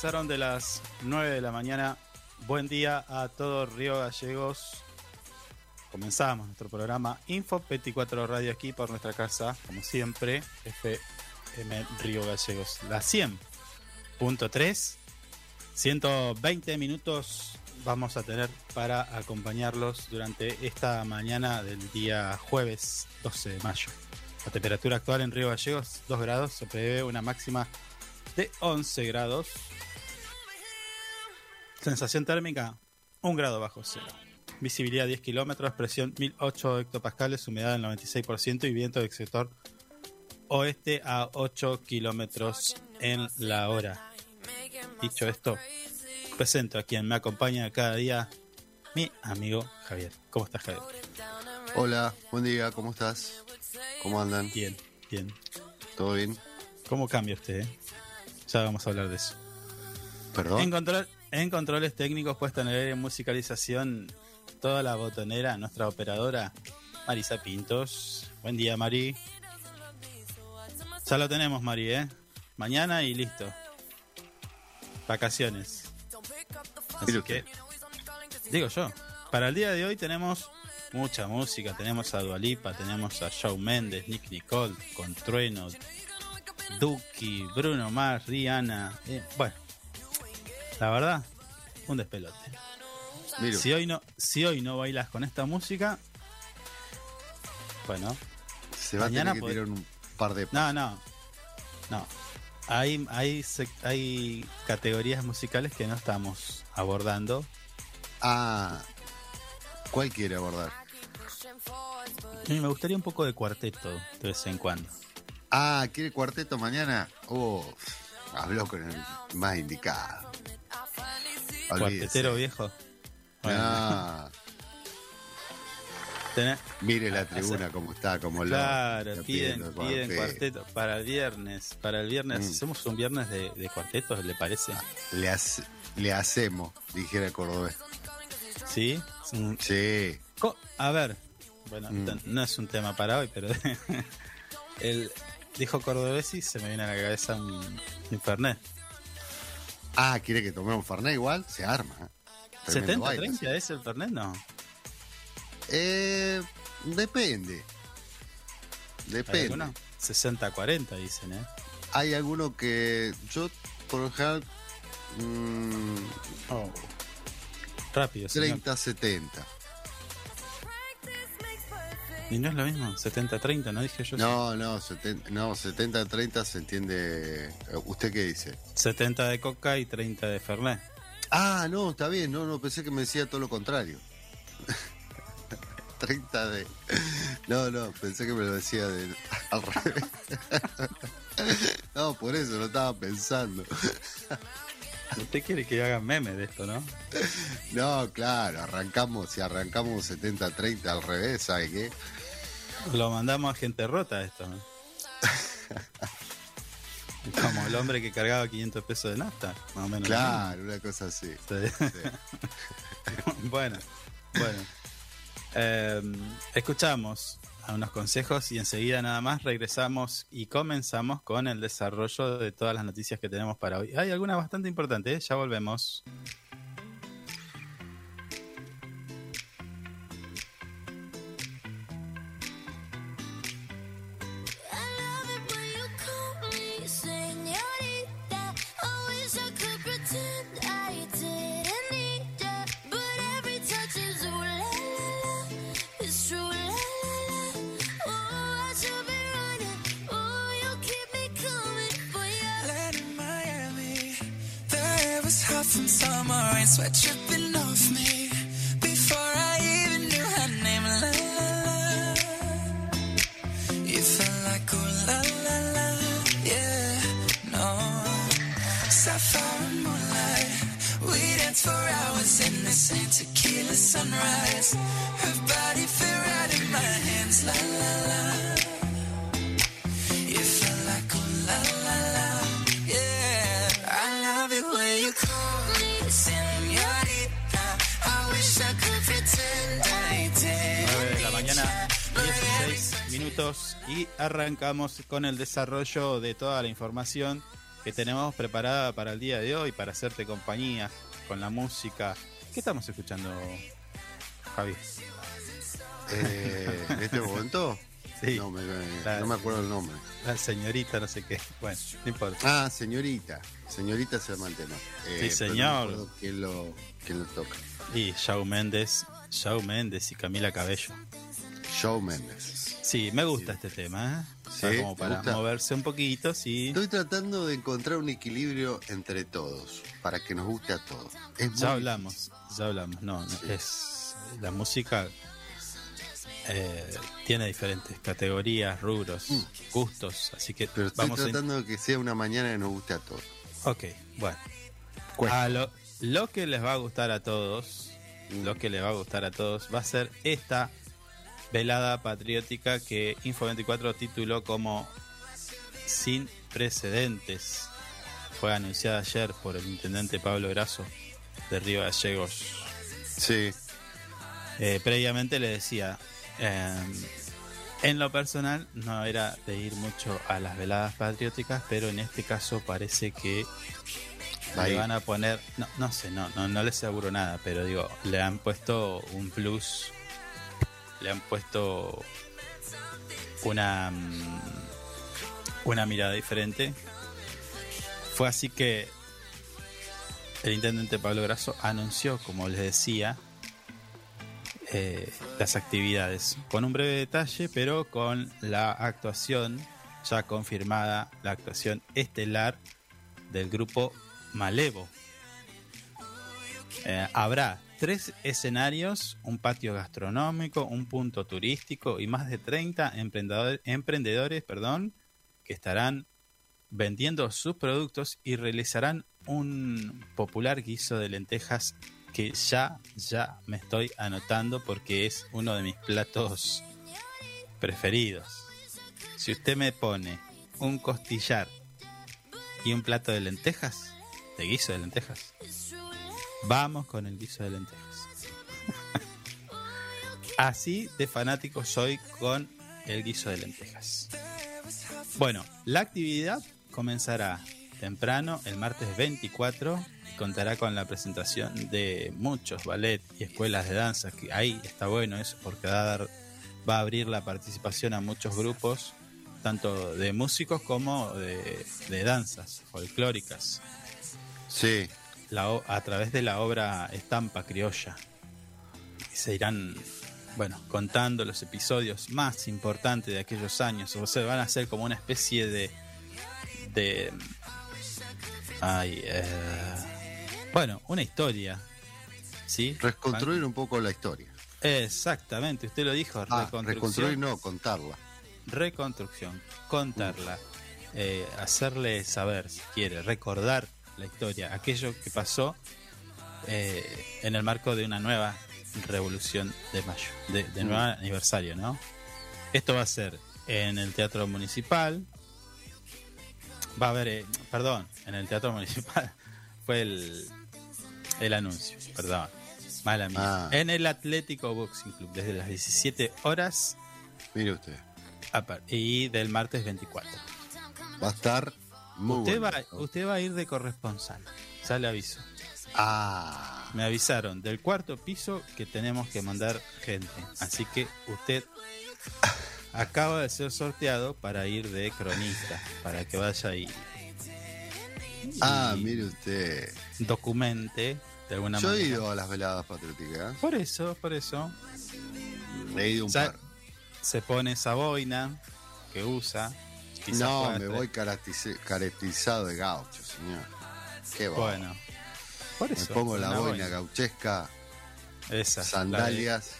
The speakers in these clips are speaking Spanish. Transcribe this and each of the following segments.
Pasaron de las 9 de la mañana. Buen día a todos Río Gallegos. Comenzamos nuestro programa Info 24 Radio aquí por nuestra casa, como siempre, FM Río Gallegos. La 100.3, 120 minutos vamos a tener para acompañarlos durante esta mañana del día jueves 12 de mayo. La temperatura actual en Río Gallegos, 2 grados, se prevé una máxima de 11 grados. Sensación térmica, 1 grado bajo cero. Visibilidad 10 kilómetros, presión 1008 hectopascales, humedad del 96% y viento del sector oeste a 8 kilómetros en la hora. Dicho esto, presento a quien me acompaña cada día, mi amigo Javier. ¿Cómo estás, Javier? Hola, buen día, ¿cómo estás? ¿Cómo andan? Bien, bien. ¿Todo bien? ¿Cómo cambia usted? eh? Ya vamos a hablar de eso. ¿Perdón? En, control- en controles técnicos, puesta en el aire, musicalización, toda la botonera, nuestra operadora, Marisa Pintos. Buen día, Mari. Ya lo tenemos, Mari, ¿eh? Mañana y listo. Vacaciones. Así que, digo yo, para el día de hoy tenemos mucha música. Tenemos a Dualipa, tenemos a Shawn Mendes, Nick Nicole, con Trueno, Duki, Bruno Mars, Rihanna. eh, bueno, la verdad, un despelote. Si hoy no, si hoy no bailas con esta música, bueno, se va a mañana tener que pod- tirar un par de... no, no, no. Hay, hay, hay categorías musicales que no estamos abordando. Ah, ¿cuál quiere abordar? Y me gustaría un poco de cuarteto de vez en cuando. Ah, ¿quiere cuarteto mañana? Oh, habló con el más indicado. Cuartetero viejo. Bueno, Ah, Tenés- Mire la tribuna como está, como lo. Claro, lo piden, pidiendo piden cuarteto. cuarteto para el viernes. Para el viernes, Mm. hacemos un viernes de, de cuartetos, ¿le parece? Le, hace- le hacemos, dijera el cordobés. ¿Sí? Un- Sí. Co- A ver, bueno, Mm. no es un tema para hoy, pero el dijo Cordobés y se me viene a la cabeza un Infernet. Ah, ¿quiere que tomemos Fernet igual? Se arma. ¿eh? Tremendo baile. ¿70-30 es el Fernet? No. Eh, depende. Depende. algunos 60-40 dicen, ¿eh? Hay alguno que yo, por lo general, mm, Oh. Rápido, señor. 30-70. Y no es lo mismo, 70-30, ¿no dije yo? No, no, 70, no, 70-30 se entiende. eh, ¿Usted qué dice? 70 de coca y 30 de Fernet. Ah, no, está bien, no, no, pensé que me decía todo lo contrario. 30 de. No, no, pensé que me lo decía de... al revés. No, por eso lo estaba pensando. Usted quiere que hagan meme de esto, ¿no? No, claro, arrancamos, si arrancamos 70-30 al revés, ¿sabe qué? Lo mandamos a gente rota esto, ¿no? Como el hombre que cargaba 500 pesos de nafta, más o menos. Claro, una cosa así. Sí. bueno, bueno. Eh, escuchamos a unos consejos y enseguida nada más regresamos y comenzamos con el desarrollo de todas las noticias que tenemos para hoy. Hay algunas bastante importantes, ¿eh? ya volvemos. summer in sweatshirt y arrancamos con el desarrollo de toda la información que tenemos preparada para el día de hoy, para hacerte compañía con la música. ¿Qué estamos escuchando, Javi? Eh, ¿En este momento? Sí. No me, La- no me acuerdo el nombre. La señorita, no sé qué. Bueno, no importa. Ah, señorita. Señorita el tema. Eh, Sí, señor. No quién lo, quién lo toca. Y Shawn Mendes, Shawn Mendes y Camila Cabello. Show Méndez. Sí, me gusta este tema, ¿eh? Sí, como ¿te para gusta? moverse un poquito, sí. Estoy tratando de encontrar un equilibrio entre todos, para que nos guste a todos. Es Ya muy hablamos, ya hablamos. No, no, Sí. es la música eh, tiene diferentes categorías, rubros, Mm. gustos, así que Pero estoy vamos a. in- tratando de que sea una mañana que nos guste a todos. Ok, bueno. Cuesta. A lo, lo que les va a gustar a todos, Mm. lo que les va a gustar a todos, va a ser esta velada patriótica que Info24 tituló como Sin precedentes. Fue anunciada ayer por el intendente Pablo Grasso de Río Gallegos. Sí, Eh, previamente le decía, eh, en lo personal no era de ir mucho a las veladas patrióticas, pero en este caso parece que le van a poner, no, no sé, no, no, no les aseguro nada, pero digo, le han puesto un plus, le han puesto una, una mirada diferente. Fue así que el intendente Pablo Grasso anunció, como les decía, eh, las actividades con un breve detalle, pero con la actuación ya confirmada, la actuación estelar del grupo Malevo. Eh, habrá tres escenarios, un patio gastronómico, un punto turístico y más de 30 emprendedor- emprendedores perdón, que estarán vendiendo sus productos y realizarán un popular guiso de lentejas que ya, ya me estoy anotando porque es uno de mis platos preferidos. Si usted me pone un costillar y un plato de lentejas, de guiso de lentejas, vamos con el guiso de lentejas. Así de fanático soy con el guiso de lentejas. Bueno, la actividad comenzará temprano el martes 24 y contará con la presentación de muchos ballet y escuelas de danza. Que ahí está bueno eso porque va a, abrir la participación a muchos grupos, tanto de músicos como de, de danzas folclóricas, Sí, la a través de la obra Estampa Criolla. Y se irán, bueno, contando los episodios más importantes de aquellos años. O sea, van a ser como una especie de. de. Ay, eh, bueno, una historia. ¿Sí? reconstruir un poco la historia. Exactamente, usted lo dijo. Ah, reconstruir no, contarla. reconstrucción, contarla, eh, hacerle saber, si quiere, recordar la historia, aquello que pasó eh, en el marco de una nueva revolución de mayo, de, de Mm. nuevo aniversario, ¿no? Esto va a ser en el Teatro Municipal, va a haber, eh, perdón, en el Teatro Municipal fue el, el anuncio, perdón, mala mía. Ah. En el Atlético Boxing Club, desde las 17 horas Mire usted, y del martes 24. va a estar muy usted, bueno. va, usted va a ir de corresponsal, ya le aviso. Ah, Me avisaron del cuarto piso que tenemos que mandar gente. Así que usted acaba de ser sorteado para ir de cronista, para que vaya y, ah, mire usted. documente de alguna Yo he manera. ido a las veladas patrióticas. Por eso, por eso, He ido un par. se pone esa boina que usa. Quizás No, me voy caracteriz- caracterizado de gaucho, señor. Qué. Bueno, por Me pongo la boina gauchesca, Esa, sandalias,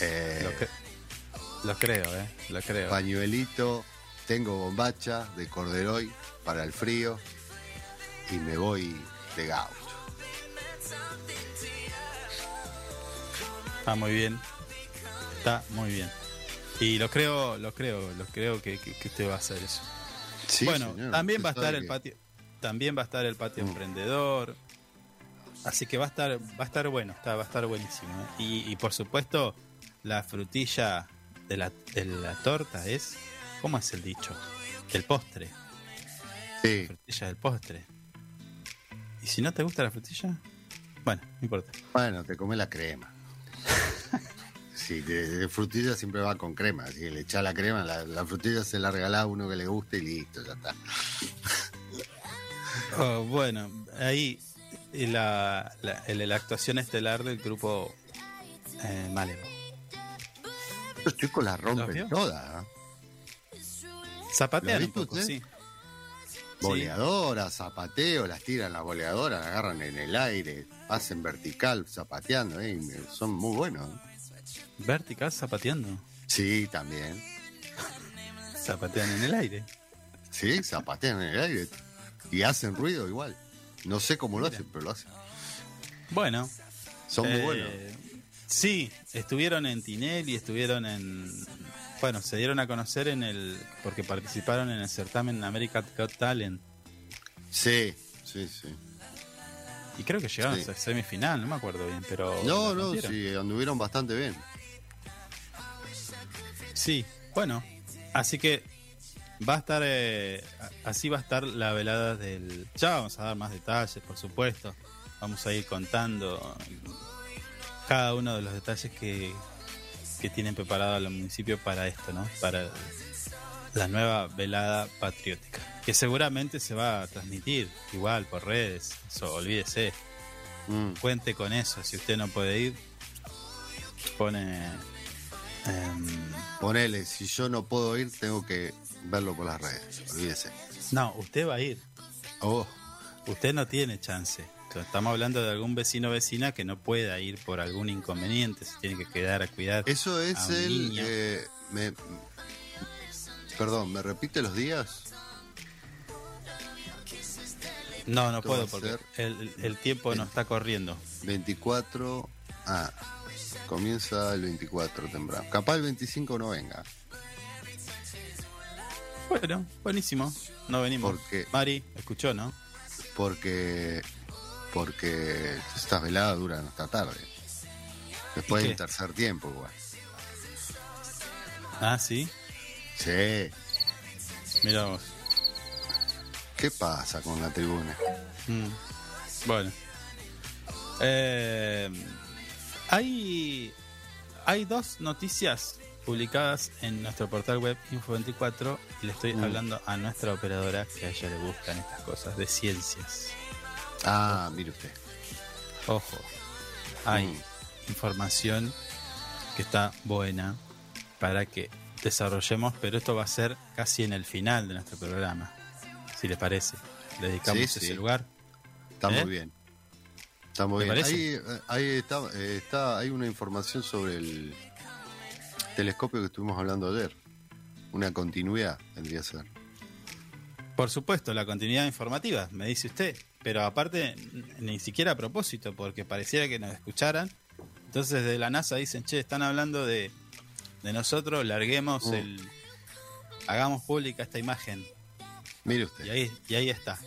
eh, lo creo, ¿eh? Lo creo. pañuelito, tengo bombacha de corderoy para el frío y me voy de gaucho. Está muy bien. Está muy bien. Y lo creo, lo creo, lo creo que, que- que usted va a hacer eso. Sí, bueno, señor, también va a estar el patio, también va a estar el patio Mm. emprendedor. Así que va a estar, va a estar bueno, está, va a estar buenísimo. ¿eh? Y, y por supuesto, la frutilla de la, de la torta es, ¿cómo es el dicho? Del postre. Sí, Frutilla del postre. ¿Y si no te gusta la frutilla? Bueno, no importa. bueno, te come la crema. Sí, de, de frutilla siempre va con crema, así que le echa la crema, la, la frutilla se la regala a uno que le guste y listo, ya está. Oh, bueno, ahí y la, la, actuación estelar del grupo eh, Malevo. Estos chicos la ¿Los rompen vio? todas, ¿eh? Zapatean ¿Lo un poco, sí. Boleadoras, zapateo, las tiran las boleadoras, las agarran en el aire, hacen vertical, zapateando, ¿eh? son muy buenos. ¿eh? Vertical zapateando. Sí, también. Zapatean en el aire. Sí, zapatean en el aire. Y hacen ruido igual. No sé cómo lo Mira. hacen, pero lo hacen. Bueno. Son muy eh, buenos. Sí, estuvieron en Tinelli, estuvieron en... Bueno, se dieron a conocer en el... porque participaron en el certamen American Got Talent. Sí, sí, sí. Y creo que llegaron Sí. a semifinal, no me acuerdo bien, pero... No, no, sí, anduvieron bastante bien. Sí, bueno, así que va a estar, eh, así va a estar la velada del... Ya vamos a dar más detalles, por supuesto. Vamos a ir contando cada uno de los detalles que, que tienen preparado el municipio para esto, ¿no? Para la nueva velada patriótica, que seguramente se va a transmitir igual por redes, eso, olvídese, Mm. cuente con eso, si usted no puede ir, pone... em, Ponele, si yo no puedo ir, tengo que verlo por las redes. Olvídese. No, usted va a ir. Oh, Usted no tiene chance. Estamos hablando de algún vecino o vecina que no pueda ir por algún inconveniente, se tiene que quedar a cuidar. eso a es un el. niño. eh, me- perdón, ¿me repite los días? No, no puedo porque el, el tiempo nos está corriendo. 24. Ah, comienza el 24 temprano. Capaz el 25 no venga. Bueno, buenísimo. No venimos. Porque- Mari, escuchó, ¿no? Porque. Porque estas veladas duran hasta tarde. Después ¿Y del tercer tiempo, igual. Ah, sí. Sí. Mira vos. ¿Qué pasa con la tribuna? Mm. Bueno. Eh, hay, hay dos noticias publicadas en nuestro portal web Info24 y le estoy Mm. hablando a nuestra operadora que a ella le gustan estas cosas de ciencias. Ah, mire usted. Ojo, hay Mm. información que está buena para que desarrollemos, pero esto va a ser casi en el final de nuestro programa, si le parece. Le dedicamos Sí, ese sí. lugar. Está ¿Eh? muy bien. Está muy ¿Te bien. Ahí, eh, ahí está, eh, está, hay una información sobre el telescopio que estuvimos hablando ayer. Una continuidad tendría que ser. Por supuesto, la continuidad informativa, me dice usted, pero aparte ni siquiera a propósito, porque pareciera que nos escucharan. Entonces de la NASA dicen, che, están hablando de, de nosotros, larguemos Mm. el... Hagamos pública esta imagen. Mire usted. Y ahí, y ahí está.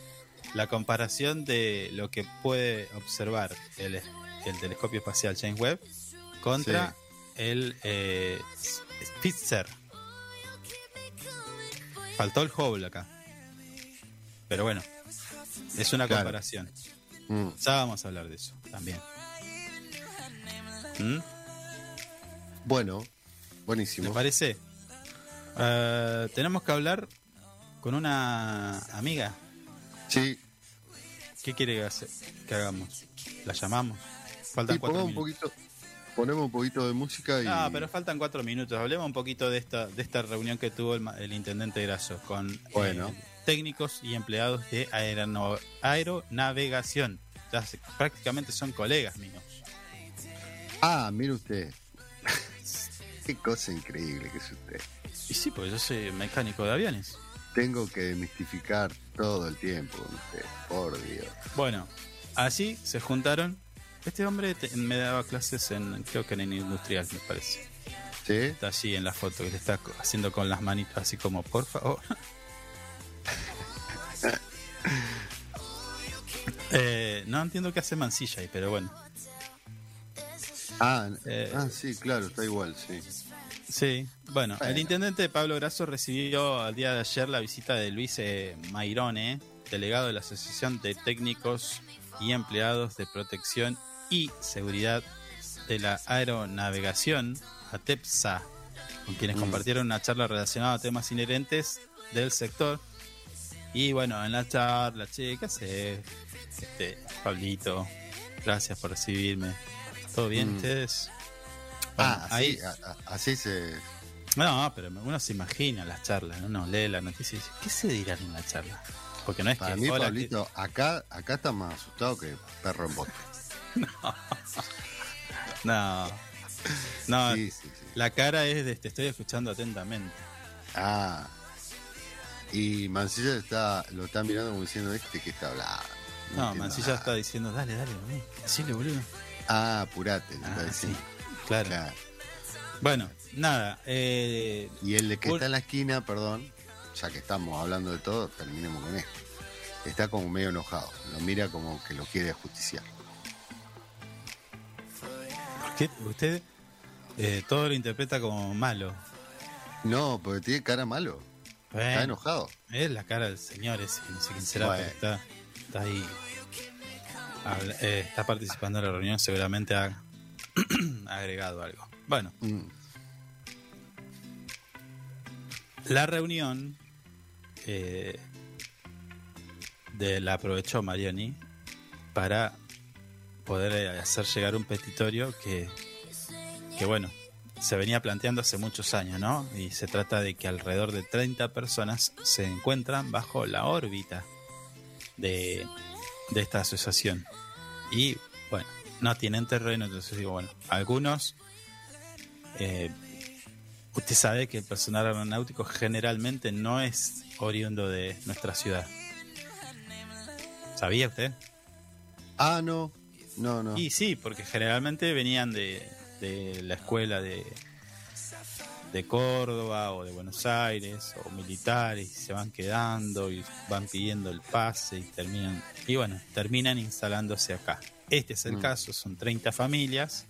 La comparación de lo que puede observar el, el telescopio espacial James Webb contra Sí. el eh, Spitzer. Faltó el Hubble acá. Pero bueno, es una Claro. comparación. Mm. Ya vamos a hablar de eso también. ¿Mm? Bueno, ¿Me buenísimo. parece? Eh, tenemos que hablar con una amiga Sí, ¿Qué quiere que, hace- que hagamos? ¿La llamamos? Faltan cuatro pongamos un minutos. poquito, ponemos un poquito de música y. No, pero faltan cuatro minutos. Hablemos un poquito de esta, de esta reunión que tuvo el, el intendente Graso con Bueno. eh, técnicos y empleados de aeronavegación. Ya se- prácticamente son colegas míos. Ah, mire usted. Qué cosa increíble que es usted. Y sí, pues yo soy mecánico de aviones. Tengo que demistificar todo el tiempo con usted. Por Dios. Bueno, así se juntaron. Este hombre te- me daba clases en, creo que en el industrial, me parece. ¿Sí? Está allí en la foto, que le está haciendo con las manitas así como, por favor. Eh, no entiendo qué hace Mancilla ahí, pero bueno. Ah, Eh, ah, sí, claro, está igual, sí. Sí, bueno, Bueno. el intendente Pablo Grasso recibió al día de ayer la visita de Luis eh, Mairone, delegado de la Asociación de Técnicos y Empleados de Protección y Seguridad de la Aeronavegación, ATEPSA, con quienes Mm. compartieron una charla relacionada a temas inherentes del sector. Y bueno, en la charla, che, ¿qué haces? Este, Pablito, gracias por recibirme. ¿Todo bien Mm. ustedes? Ah, Bueno, así, a- así se. no, pero uno se imagina las charlas, uno lee la noticia y dice, ¿qué se dirán en la charla? Porque no es Para que... mí, hola, Pablito, acá, acá está más asustado que perro en bote. No, no, Sí, sí, sí. la cara es de te estoy escuchando atentamente. Ah. Y Mancilla está, lo está mirando como diciendo, este que está hablando. No, entiendo Mancilla nada". está diciendo, dale, dale, decile, boludo. Ah, apurate, le está Ah, sí, diciendo. Claro. Claro. Bueno, nada, eh, Y el de que está en la esquina, perdón, ya que estamos hablando de todo, terminemos con esto. Está como medio enojado. Lo mira como que lo quiere justiciar. ¿por qué usted eh, todo lo interpreta como malo? No, porque tiene cara malo. Está enojado. Es la cara del señor ese, no sé quién será, Bueno. pero está, está ahí. Habla- eh, está participando en la reunión, seguramente ha agregado algo. Bueno, Mm. la reunión eh, de, la aprovechó Mariani para poder eh, hacer llegar un petitorio que, que, bueno, se venía planteando hace muchos años, ¿no? Y se trata de que alrededor de 30 personas se encuentran bajo la órbita de, de esta asociación. Y, bueno, no tienen terreno, entonces digo, bueno, algunos... eh, Usted sabe que el personal aeronáutico generalmente no es oriundo de nuestra ciudad. ¿Sabía usted? Ah, no. No, no. Y sí, porque generalmente venían de, de la escuela de, de Córdoba o de Buenos Aires o militares y se van quedando y van pidiendo el pase y terminan y bueno, terminan instalándose acá. Este es el Mm. caso, son 30 familias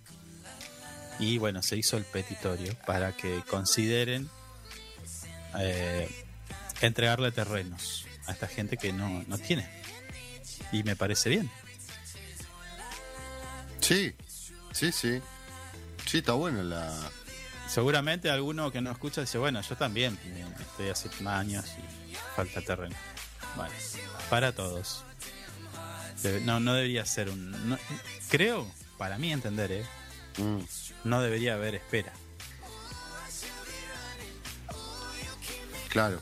y bueno, se hizo el petitorio para que consideren eh, entregarle terrenos a esta gente que no, no tiene. Y me parece bien. Sí, sí, sí. Sí, está bueno la. Seguramente alguno que no escucha dice, bueno, yo también eh, estoy hace años y falta terreno. Bueno, para todos. Debe- no, no debería ser un... no- creo, para mí entender, ¿eh? Mm, no debería haber espera. claro.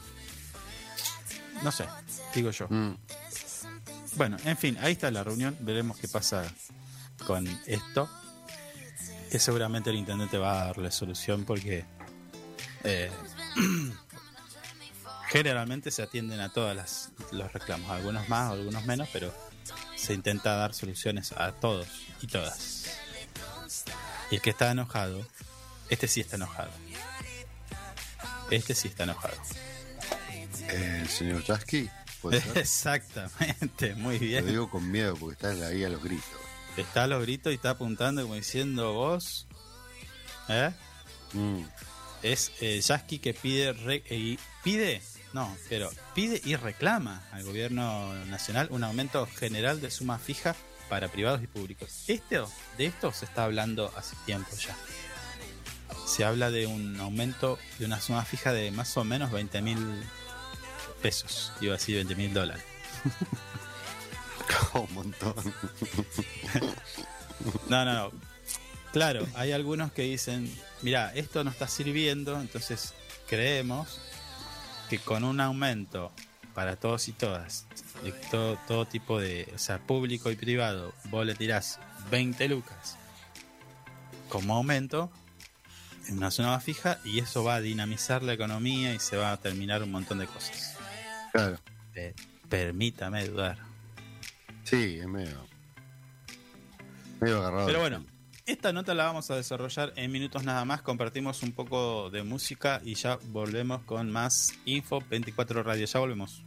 No sé, digo yo. Mm, Bueno, en fin, ahí está la reunión. Veremos qué pasa con esto. Que seguramente el intendente va a darle solución porque eh, generalmente se atienden a todos los reclamos, algunos más, algunos menos, pero se intenta dar soluciones a todos y todas. Y el que está enojado, este sí está enojado. Este sí está enojado. el señor Chasky. Exactamente, muy Lo bien. digo con miedo porque está ahí a los gritos. Está a los gritos y está apuntando como diciendo vos. ¿Eh? Mm, Es eh, Yasky que pide. re- eh, pide. No, pero pide y reclama al gobierno nacional un aumento general de suma fija para privados y públicos. Este, de esto se está hablando hace tiempo ya. Se habla de un aumento de una suma fija de más o menos 20 mil pesos. Iba a decir 20 mil dólares. un montón. No, no, no. Claro, hay algunos que dicen, mira, esto no está sirviendo, entonces creemos que con un aumento para todos y todas, de todo, todo tipo de, o sea, público y privado, vos le tirás 20 lucas como aumento en una zona más fija y eso va a dinamizar la economía y se va a terminar un montón de cosas. Claro. Eh, permítame dudar. Sí, es medio. Medio agarrado. Pero bueno, esta nota la vamos a desarrollar en minutos nada más. Compartimos un poco de música y ya volvemos con más Info 24 Radio. Ya volvemos.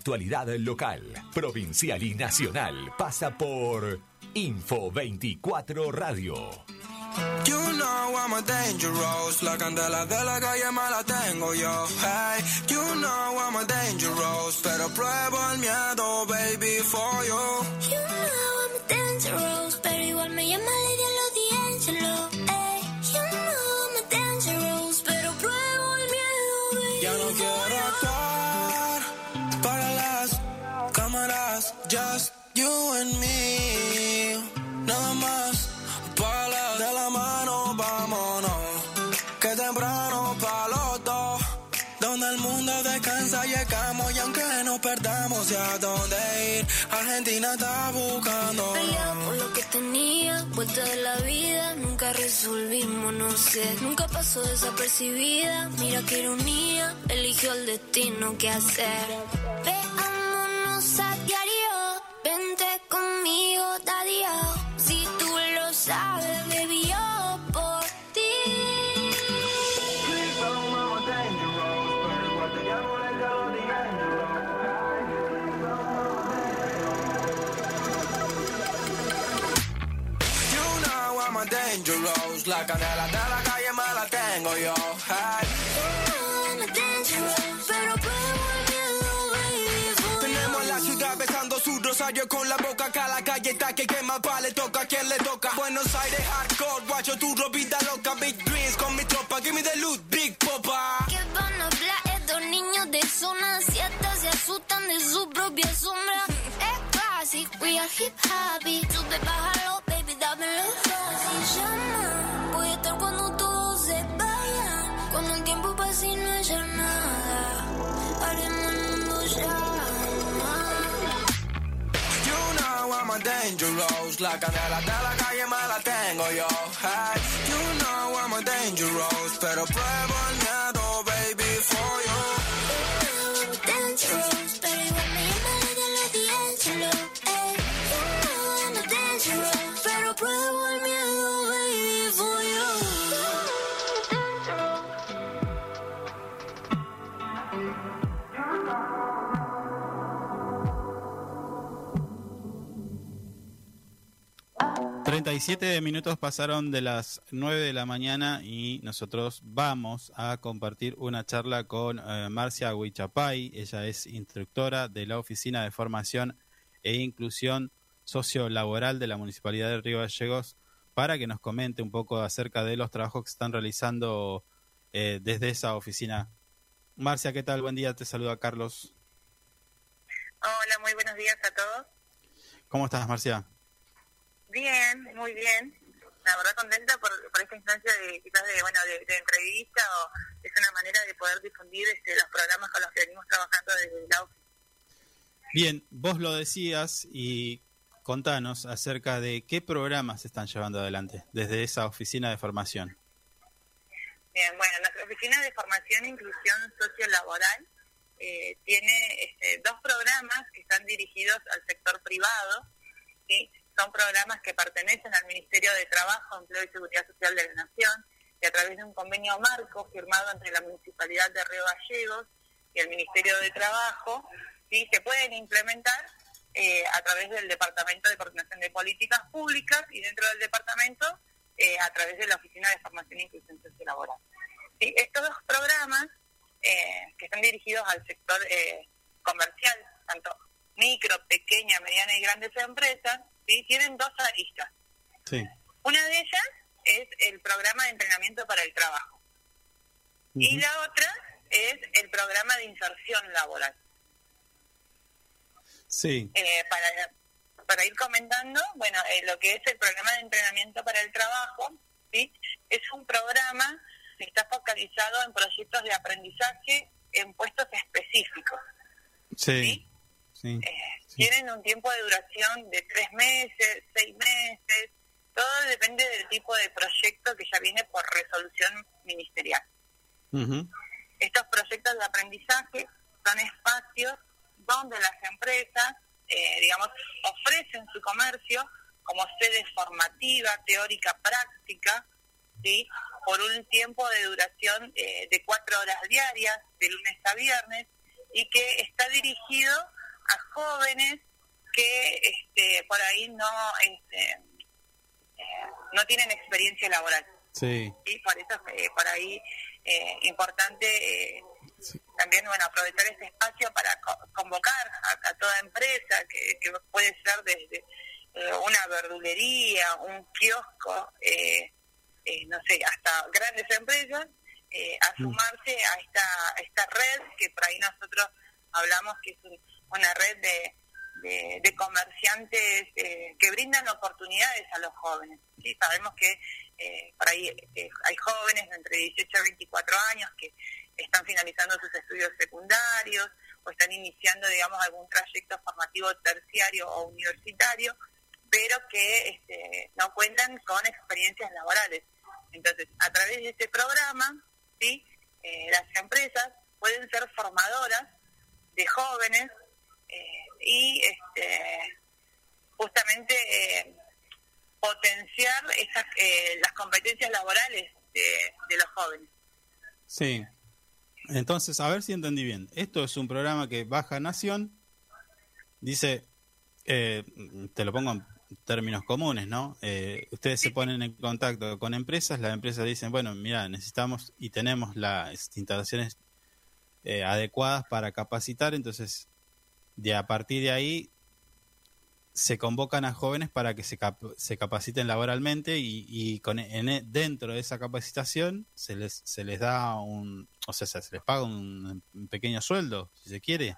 Actualidad local, provincial y nacional pasa por Info 24 Radio. You know I'm a dangerous, la candela de la calle me la tengo yo. Hey, you know I'm a dangerous, pero pruebo el miedo, baby, for you. You know I'm a dangerous, just you and me. Nada más, para de la mano, vámonos. Que temprano para los dos, donde el mundo descansa llegamos y aunque nos perdamos, ya dónde ir. Argentina está buscando. Por lo que tenía, vuelta de la vida, nunca resolvimos, no sé, nunca pasó desapercibida. Mira qué ironía, eligió el destino que hacer. A diario, vente conmigo, daddy. Si tú lo sabes, baby, yo por ti. You know I'm a dangerous, la candela de la calle me la tengo yo. Hey. I'm a dangerous, pero pruebo rosario con la boca acá la calle está que quema pa le toca quien le toca Buenos Aires hardcore guacho tu ropita loca big dreams con mi tropa give me the loot big popa ¿Qué van a hablar estos niños de zona 7? Se asustan de su propia sombra. Es fácil, we are hip happy. Sube, bájalo, dangerous la candela de la calle me la tengo yo hey. You know I'm a dangerous pero pruebo el 37 minutos pasaron de las 9 de la mañana y nosotros vamos a compartir una charla con eh, Marcia Huichapay. Ella es instructora de la Oficina de Formación e Inclusión Sociolaboral de la Municipalidad de Río Gallegos para que nos comente un poco acerca de los trabajos que están realizando eh, desde esa oficina. Marcia, ¿qué tal? Buen día, te saluda Carlos. Hola, muy buenos días a todos. ¿Cómo estás, Marcia? Bien, muy bien. La verdad contenta por, por esta instancia de quizás de bueno de, de entrevista o es una manera de poder difundir este, los programas con los que venimos trabajando desde la oficina. Bien, vos lo decías y contanos acerca de qué programas se están llevando adelante desde esa oficina de formación. Bien, bueno, nuestra oficina de formación e inclusión sociolaboral eh, tiene este, dos programas que están dirigidos al sector privado, ¿sí? Son programas que pertenecen al Ministerio de Trabajo, Empleo y Seguridad Social de la Nación, y a través de un convenio marco firmado entre la Municipalidad de Río Gallegos y el Ministerio de Trabajo, ¿sí? se pueden implementar eh, a través del Departamento de Coordinación de Políticas Públicas y dentro del departamento eh, a través de la Oficina de Formación e Inclusión Sociolaboral. ¿Sí? Estos dos programas eh, que están dirigidos al sector comercial, tanto micro, pequeña, mediana y grandes empresas, ¿sí? tienen dos aristas. Sí. Una de ellas es el programa de entrenamiento para el trabajo y la otra es el programa de inserción laboral. Sí, Eh, para, para ir comentando, bueno, eh, lo que es el programa de entrenamiento para el trabajo, ¿sí? es un programa que está focalizado en proyectos de aprendizaje en puestos específicos. sí, sí. Eh, sí. Tienen un tiempo de duración de tres meses, seis meses, todo depende del tipo de proyecto que ya viene por resolución ministerial. Ujú. Estos proyectos de aprendizaje son espacios donde las empresas, eh, digamos, ofrecen su comercio como sede formativa, teórica, práctica, ¿sí? por un tiempo de duración eh, de cuatro horas diarias, de lunes a viernes, y que está dirigido a jóvenes que este, por ahí no este, eh, no tienen experiencia laboral. Sí. ¿sí? Por eso es eh, por ahí eh, importante eh, también bueno aprovechar este espacio para co- convocar a, a toda empresa que, que puede ser desde una verdulería, un kiosco, eh, eh, no sé, hasta grandes empresas, a sumarse a esta, a esta red que por ahí nosotros hablamos que es un- una red de, de, comerciantes eh, que brindan oportunidades a los jóvenes. ¿sí? Sabemos que eh, por ahí eh, hay jóvenes de entre 18 a 24 años que están finalizando sus estudios secundarios o están iniciando, digamos, algún trayecto formativo terciario o universitario, pero que este, no cuentan con experiencias laborales. Entonces, a través de este programa, ¿sí? Eh, las empresas pueden ser formadoras de jóvenes eh, y este, justamente eh, potenciar esas, eh, las competencias laborales de, de los jóvenes. Sí. Entonces, a ver si entendí bien. Esto es un programa que Baja Nación dice, eh, te lo pongo en términos comunes, ¿no? Eh, ustedes se ponen en contacto con empresas, las empresas dicen, bueno, mira, necesitamos y tenemos las instalaciones eh, adecuadas para capacitar, entonces, de a partir de ahí se convocan a jóvenes para que se, cap- se capaciten laboralmente y, y con, en, e- dentro de esa capacitación se les, se les da un, o sea, se les paga un, un pequeño sueldo, si se quiere.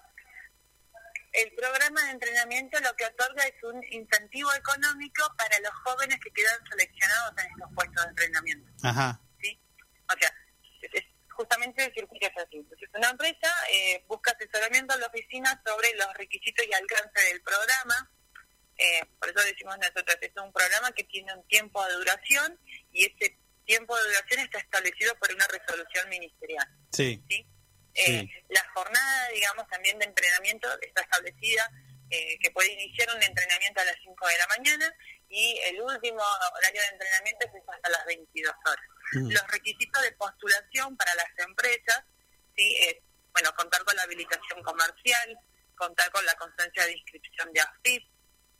El programa de entrenamiento lo que otorga es un incentivo económico para los jóvenes que quedan seleccionados en estos puestos de entrenamiento. Ajá, ¿sí? O sea, es justamente el circuito es así. Entonces, una empresa eh, busca asesoramiento a la oficina sobre los requisitos y alcance del programa. Eh, por eso decimos nosotros, es un programa que tiene un tiempo de duración y ese tiempo de duración está establecido por una resolución ministerial. sí, ¿sí? Eh, Sí. La jornada, digamos, también de entrenamiento está establecida que puede iniciar un entrenamiento a las 5 de la mañana y el último horario de entrenamiento es hasta las 22 horas. Mm. Los requisitos de postulación para las empresas, ¿sí? es, bueno, contar con la habilitación comercial, contar con la constancia de inscripción de AFIP,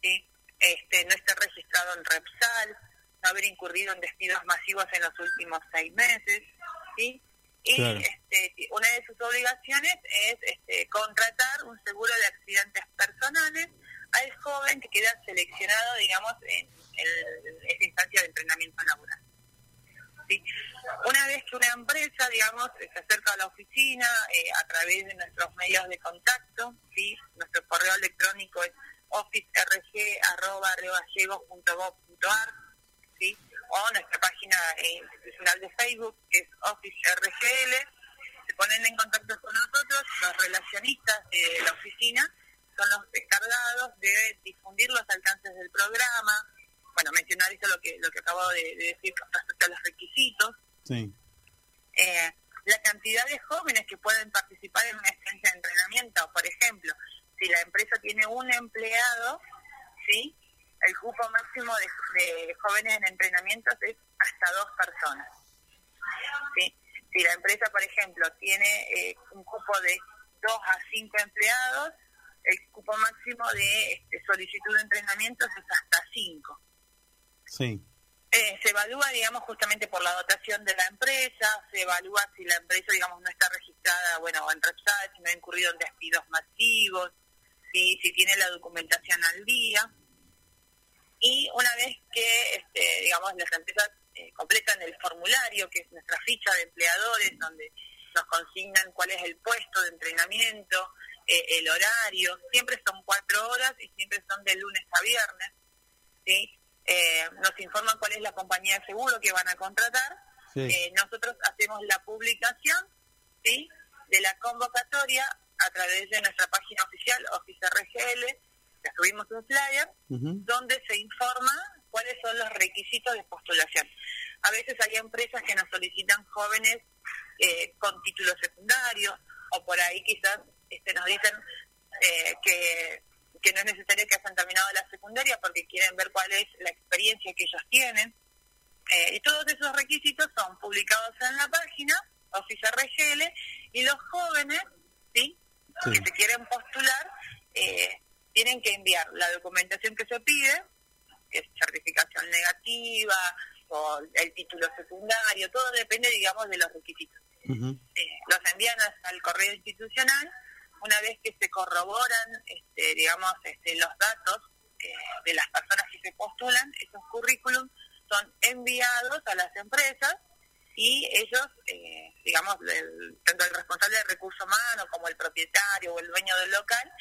¿sí? este, no estar registrado en REPSAL, no haber incurrido en despidos masivos en los últimos seis meses, ¿sí? Y Claro. este, una de sus obligaciones es este, contratar un seguro de accidentes personales al joven que queda seleccionado, digamos, en, en esa instancia de entrenamiento Una empresa, digamos, se acerca a la oficina eh, a través de nuestros medios de contacto, ¿sí? nuestro correo electrónico es officerg.gov.ar, ¿sí? o nuestra página eh, institucional de Facebook, que es Office RGL, se ponen en contacto con nosotros, los relacionistas de la oficina son los encargados de difundir los alcances del programa, bueno, mencionar eso lo que lo que acabo de, de decir respecto a los requisitos, sí, eh, la cantidad de jóvenes que pueden participar en una estancia de entrenamiento. Por ejemplo, si la empresa tiene un empleado, ¿sí? el cupo máximo de, jóvenes en entrenamientos es hasta dos personas. ¿sí? Si la empresa, por ejemplo, tiene eh, un cupo de dos a cinco empleados, el cupo máximo de este, solicitud de entrenamientos es hasta cinco. sí, Eh, se evalúa, digamos, justamente por la dotación de la empresa, se evalúa si la empresa, digamos, no está registrada, bueno, en REPSAD, si no ha incurrido en despidos masivos, si, si tiene la documentación al día. Y una vez que, este, digamos, las empresas eh, completan el formulario, que es nuestra ficha de empleadores, donde nos consignan cuál es el puesto de entrenamiento, eh, el horario, siempre son cuatro horas y siempre son de lunes a viernes, ¿sí? Eh, nos informan cuál es la compañía de seguro que van a contratar. sí, Eh, nosotros hacemos la publicación ¿sí? de la convocatoria a través de nuestra página oficial, Office RGL, le subimos un flyer donde se informa cuáles son los requisitos de postulación. A veces hay empresas que nos solicitan jóvenes eh, con título secundario o por ahí quizás este, nos dicen eh, que, que no es necesario que hayan terminado la secundaria porque quieren ver cuál es la experiencia que ellos tienen. Eh, y todos esos requisitos son publicados en la página Office RGL y los jóvenes, ¿sí? Sí. que se quieren postular, eh, tienen que enviar la documentación que se pide, que es certificación negativa o el título secundario, todo depende, digamos, de los requisitos. Eh, los envían hasta el correo institucional, una vez que se corroboran, este, digamos, este, los datos eh, de las personas que se postulan, esos currículums son enviados a las empresas y ellos, eh, digamos, el- tanto el responsable de recursos humanos como el propietario o el dueño del local,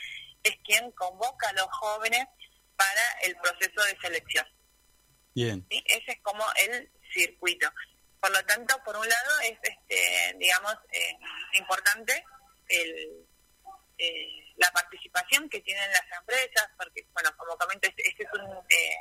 es quien convoca a los jóvenes para el proceso de selección. Bien. ¿sí? Ese es como el circuito. Por lo tanto, por un lado es, este, digamos, eh, importante el, eh, la participación que tienen las empresas, porque, bueno, como comento, este, este es un, eh,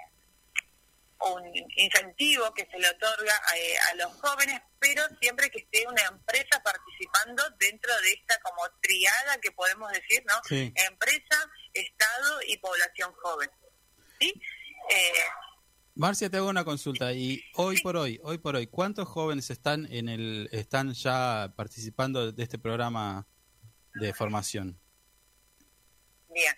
un incentivo que se le otorga a, eh, a los jóvenes, pero siempre que esté una empresa participando dentro de esta como triada que podemos decir, ¿no? Sí. Empresa, Estado y población joven. ¿Sí? Eh, Marcia, te hago una consulta. Y hoy por hoy, hoy por hoy, ¿cuántos jóvenes están en el, están ya participando de este programa de formación? Bien.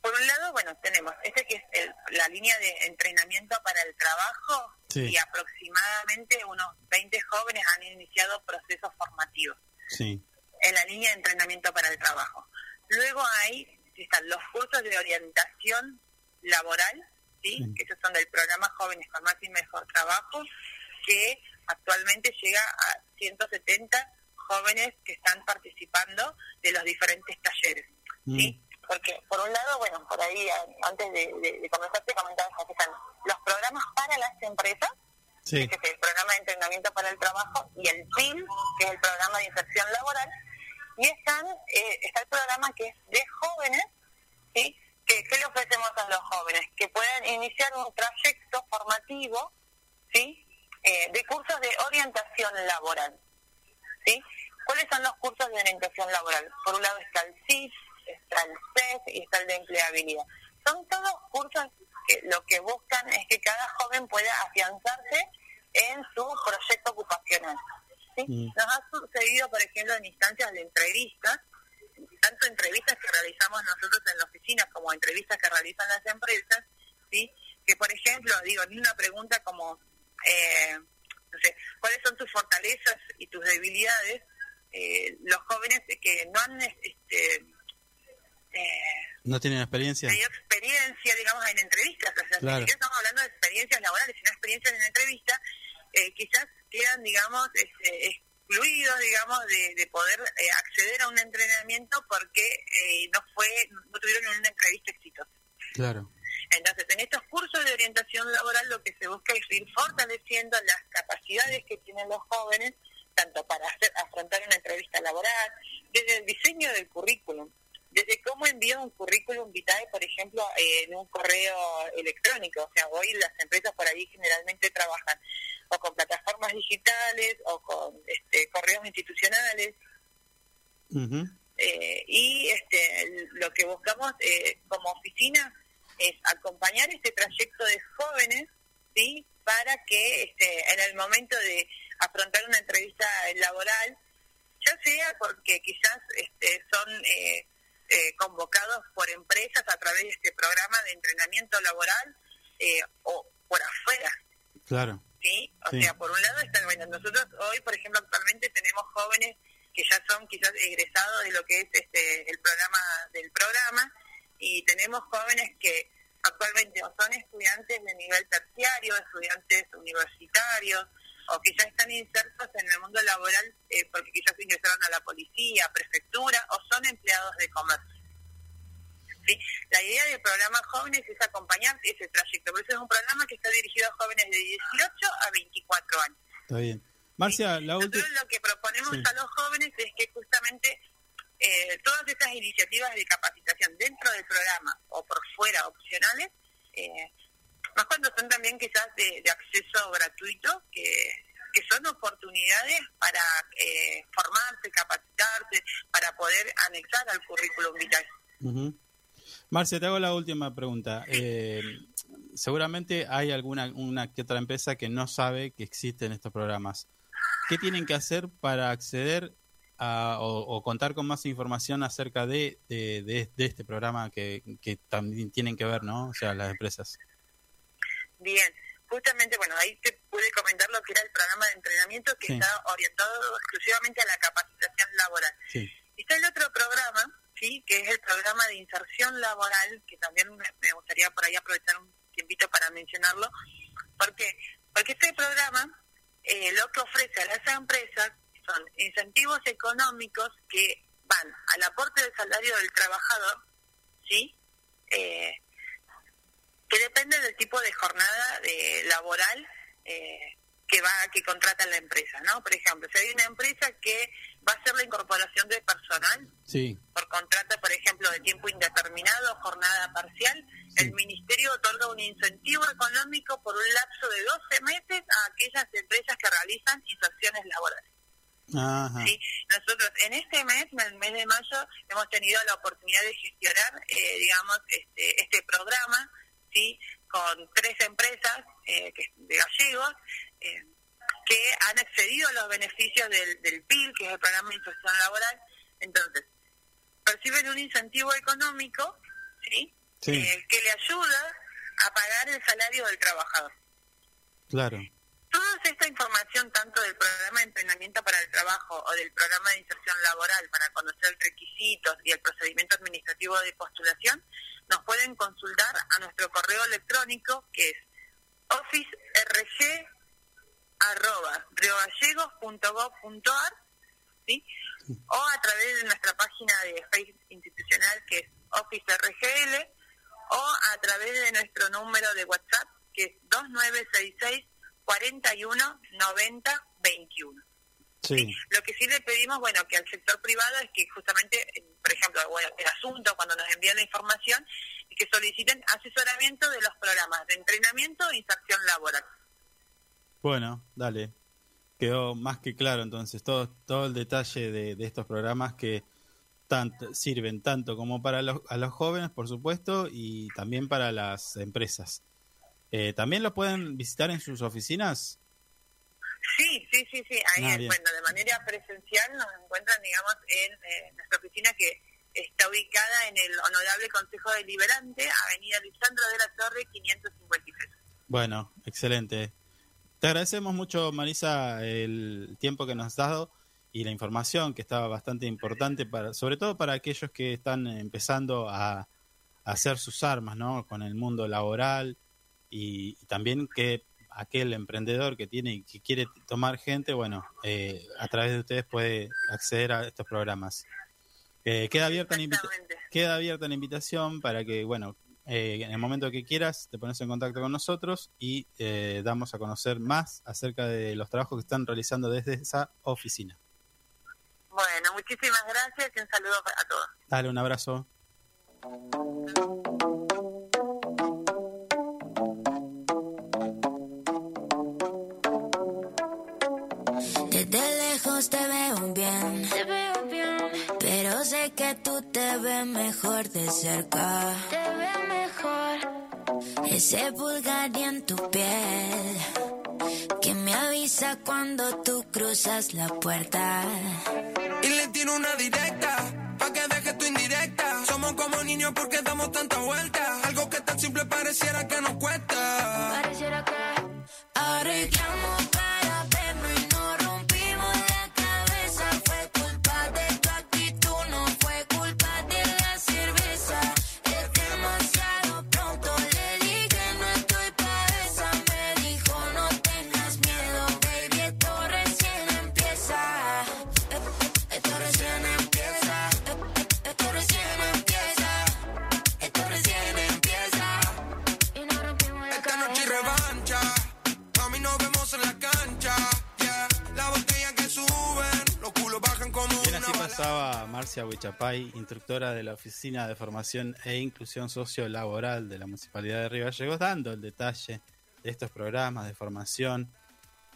Por un lado, bueno, tenemos este que es el- la línea de entrenamiento para el trabajo Sí. y aproximadamente unos 20 jóvenes han iniciado procesos formativos Sí. en la línea de entrenamiento para el trabajo. Luego hay están los cursos de orientación laboral, ¿sí? Sí. que esos son del programa Jóvenes con Más y Mejor Trabajo, que actualmente llega a 170 jóvenes que están participando de los diferentes talleres. ¿Sí? Porque, por un lado, bueno, por ahí, antes de, de, de comenzar, te comentaba que están los programas para las empresas, Sí. que es el programa de entrenamiento para el trabajo, y el PIL, que es el programa de inserción laboral, y están, eh, está el programa que es de jóvenes, ¿sí? que, ¿qué le ofrecemos a los jóvenes? Que puedan iniciar un trayecto formativo, ¿sí? Eh, de cursos de orientación laboral, ¿sí? ¿Cuáles son los cursos de orientación laboral? Por un lado está el CIS, está el CES y está el de empleabilidad. Son todos cursos que lo que buscan es que cada joven pueda afianzarse en su proyecto ocupacional. ¿sí? Mm. Nos ha sucedido, por ejemplo, en instancias de entrevistas, tanto entrevistas que realizamos nosotros en la oficina como entrevistas que realizan las empresas, ¿sí? que por ejemplo, digo, ni una pregunta como, eh, no sé, ¿cuáles son tus fortalezas y tus debilidades? Eh, los jóvenes que no han este, eh, ¿No tienen experiencia? experiencia, digamos, en entrevistas, o sea, Claro. ni siquiera estamos hablando de experiencias laborales, sino experiencias en entrevista, eh, quizás quedan, digamos, este, excluidos, digamos, de, de poder eh, acceder a un entrenamiento porque eh, no fue, no tuvieron una entrevista exitosa. Claro. Entonces, en estos cursos de orientación laboral lo que se busca es ir fortaleciendo las capacidades que tienen los jóvenes, tanto para hacer, afrontar una entrevista laboral, desde el diseño del currículum, desde cómo envía un currículum vitae, por ejemplo, eh, en un correo electrónico. O sea, hoy las empresas por ahí generalmente trabajan o con plataformas digitales o con este, correos institucionales. Eh, y este, lo que buscamos eh, como oficina es acompañar este trayecto de jóvenes, ¿sí? Para que este, en el momento de afrontar una entrevista laboral, ya sea porque quizás este, son eh, convocados por empresas a través de este programa de entrenamiento laboral eh, o por afuera, Claro. ¿sí? O Sí. sea, por un lado están, bueno, nosotros hoy, por ejemplo, actualmente tenemos jóvenes que ya son quizás egresados de lo que es este el programa del programa y tenemos jóvenes que actualmente o son estudiantes de nivel terciario, estudiantes universitarios o que ya están insertos en el mundo laboral eh, porque quizás ingresaron a la policía, prefectura o son empleados de comercio. ¿sí? La idea del programa Jóvenes es acompañar ese trayecto. Por eso es un programa que está dirigido a jóvenes de 18 a 24 años. Está bien. Marcia, la última. Nosotros lo que proponemos Sí. a los jóvenes es que justamente eh, todas estas iniciativas de capacitación dentro del programa o por fuera opcionales, eh, más cuando son también quizás de, acceso gratuito, que, que son oportunidades para eh, formarse, capacitarse, para poder anexar al currículum vital. Ujú. Marcia, te hago la última pregunta. Eh, seguramente hay alguna una que otra empresa que no sabe que existen estos programas. ¿Qué tienen que hacer para acceder a- o, o contar con más información acerca de, de, de- este programa que también tienen que ver, ¿no? O sea, las empresas. Bien, justamente, bueno, ahí te pude comentar lo que era el programa de entrenamiento que Sí. está orientado exclusivamente a la capacitación laboral. Sí. Está el otro programa, sí, que es el programa de inserción laboral, que también me, me gustaría por ahí aprovechar un tiempito para mencionarlo, porque porque este programa eh, lo que ofrece a las empresas son incentivos económicos que van al aporte del salario del trabajador, sí, eh, que depende del tipo de jornada de laboral eh, que va que contrata la empresa, ¿no? Por ejemplo, si hay una empresa que va a hacer la incorporación de personal Sí, por contrato, por ejemplo, de tiempo indeterminado, jornada parcial, Sí. el ministerio otorga un incentivo económico por un lapso de 12 meses a aquellas empresas que realizan inserciones laborales. ajá, ¿sí? Nosotros en este mes, en el mes de mayo, hemos tenido la oportunidad de gestionar, eh, digamos, este, este programa, ¿sí? Con tres empresas eh, que, de gallegos eh, que han accedido a los beneficios del, del PIL, que es el programa de inserción laboral. Entonces, perciben un incentivo económico, ¿sí? Sí. Eh, que le ayuda a pagar el salario del trabajador. claro. Toda esta información, tanto del programa de entrenamiento para el trabajo o del programa de inserción laboral para conocer requisitos y el procedimiento administrativo de postulación, nos pueden consultar a nuestro correo electrónico que es officerg.riogallegos.gov.ar ¿sí? o a través de nuestra página de Facebook institucional que es OfficeRGL o a través de nuestro número de WhatsApp que es 2966 41 90 21. Sí, Lo que sí le pedimos, bueno, que al sector privado es que justamente, eh, por ejemplo, bueno, el asunto cuando nos envían la información, que soliciten asesoramiento de los programas de entrenamiento e inserción laboral. bueno, dale. Quedó más que claro entonces todo, todo el detalle de, de estos programas que tanto, sirven tanto como para los, a los jóvenes, por supuesto, y también para las empresas. Eh, ¿También lo pueden visitar en sus oficinas? Sí, sí, sí, sí. Ahí, Ah, bueno, de manera presencial nos encuentran, digamos, en eh, nuestra oficina que está ubicada en el Honorable Consejo Deliberante, Avenida Lisandro de la Torre, 553. Bueno, excelente. Te agradecemos mucho, Marisa, el tiempo que nos has dado y la información que estaba bastante importante, para, sobre todo para aquellos que están empezando a, a hacer sus armas ¿no? con el mundo laboral y, y también que aquel emprendedor que tiene y que quiere tomar gente, bueno, eh, a través de ustedes puede acceder a estos programas. Eh, queda abierta la queda abierta la invitación para que, bueno, eh, en el momento que quieras te pones en contacto con nosotros y eh, damos a conocer más acerca de los trabajos que están realizando desde esa oficina. Bueno, muchísimas gracias y un saludo a todos. Dale un abrazo. Desde lejos te veo bien. Te veo bien. Pero sé que tú te ves mejor de cerca. Te veo mejor. Ese pulgar en tu piel. Que me avisa cuando tú cruzas la puerta. Y le tiro una directa, pa' que deje tu indirecta. Somos como niños porque damos tanta vuelta. Algo que tan simple pareciera que nos cuesta. Pareciera que arreglamos Huichapay, instructora de la Oficina de Formación e Inclusión Sociolaboral de la Municipalidad de Río Gallegos, dando el detalle de estos programas de formación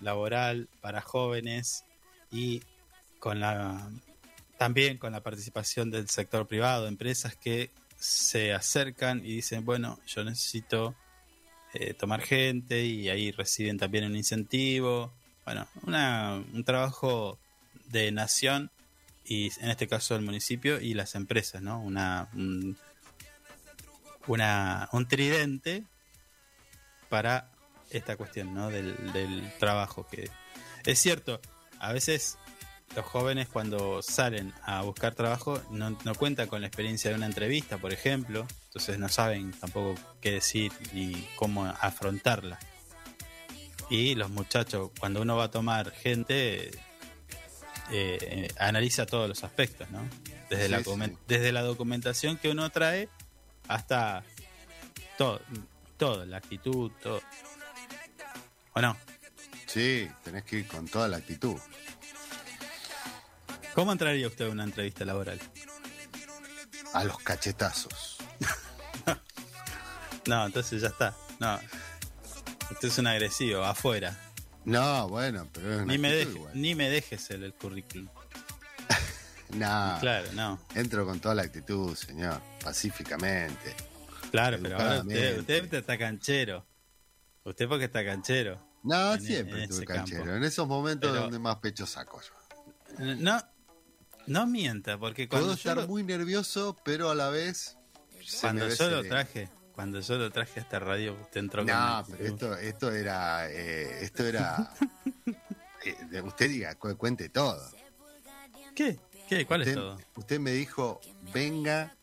laboral para jóvenes y con la también con la participación del sector privado, empresas que se acercan y dicen, bueno, yo necesito eh, tomar gente y ahí reciben también un incentivo. Bueno, un trabajo de nación y en este caso el municipio y las empresas, ¿no? Una, un, una, un tridente para esta cuestión, ¿no? Del, del trabajo. Que es cierto, a veces los jóvenes cuando salen a buscar trabajo no, no cuentan con la experiencia de una entrevista, por ejemplo, entonces no saben tampoco qué decir ni cómo afrontarla. Y los muchachos, cuando uno va a tomar gente, eh, eh, analiza todos los aspectos, ¿no? Desde, Sí, la, sí. desde la documentación que uno trae hasta todo, todo, la actitud, todo. ¿O no? Sí, tenés que ir con toda la actitud. ¿Cómo entraría usted a una entrevista laboral? A los cachetazos. No, entonces ya está. No. Usted es un agresivo, afuera. No, bueno, pero es Ni me, deje- igual. ni me dejes el, el currículum. No, Claro, no. entro con toda la actitud, señor, pacíficamente. Claro, pero ahora usted, usted está canchero. Usted porque está canchero. No, En- siempre estuve canchero. campo. En esos momentos Pero- donde más pecho saco yo. No, no mienta, porque cuando Puedo estar lo, muy nervioso, pero a la vez. cuando yo lo traje, cuando yo lo traje a esta radio, usted entró con No, pero esto, esto era. eh, esto era. eh, usted diga, cu- cuente todo. ¿Qué? ¿Qué? ¿Cuál es usted, todo? usted me dijo, venga,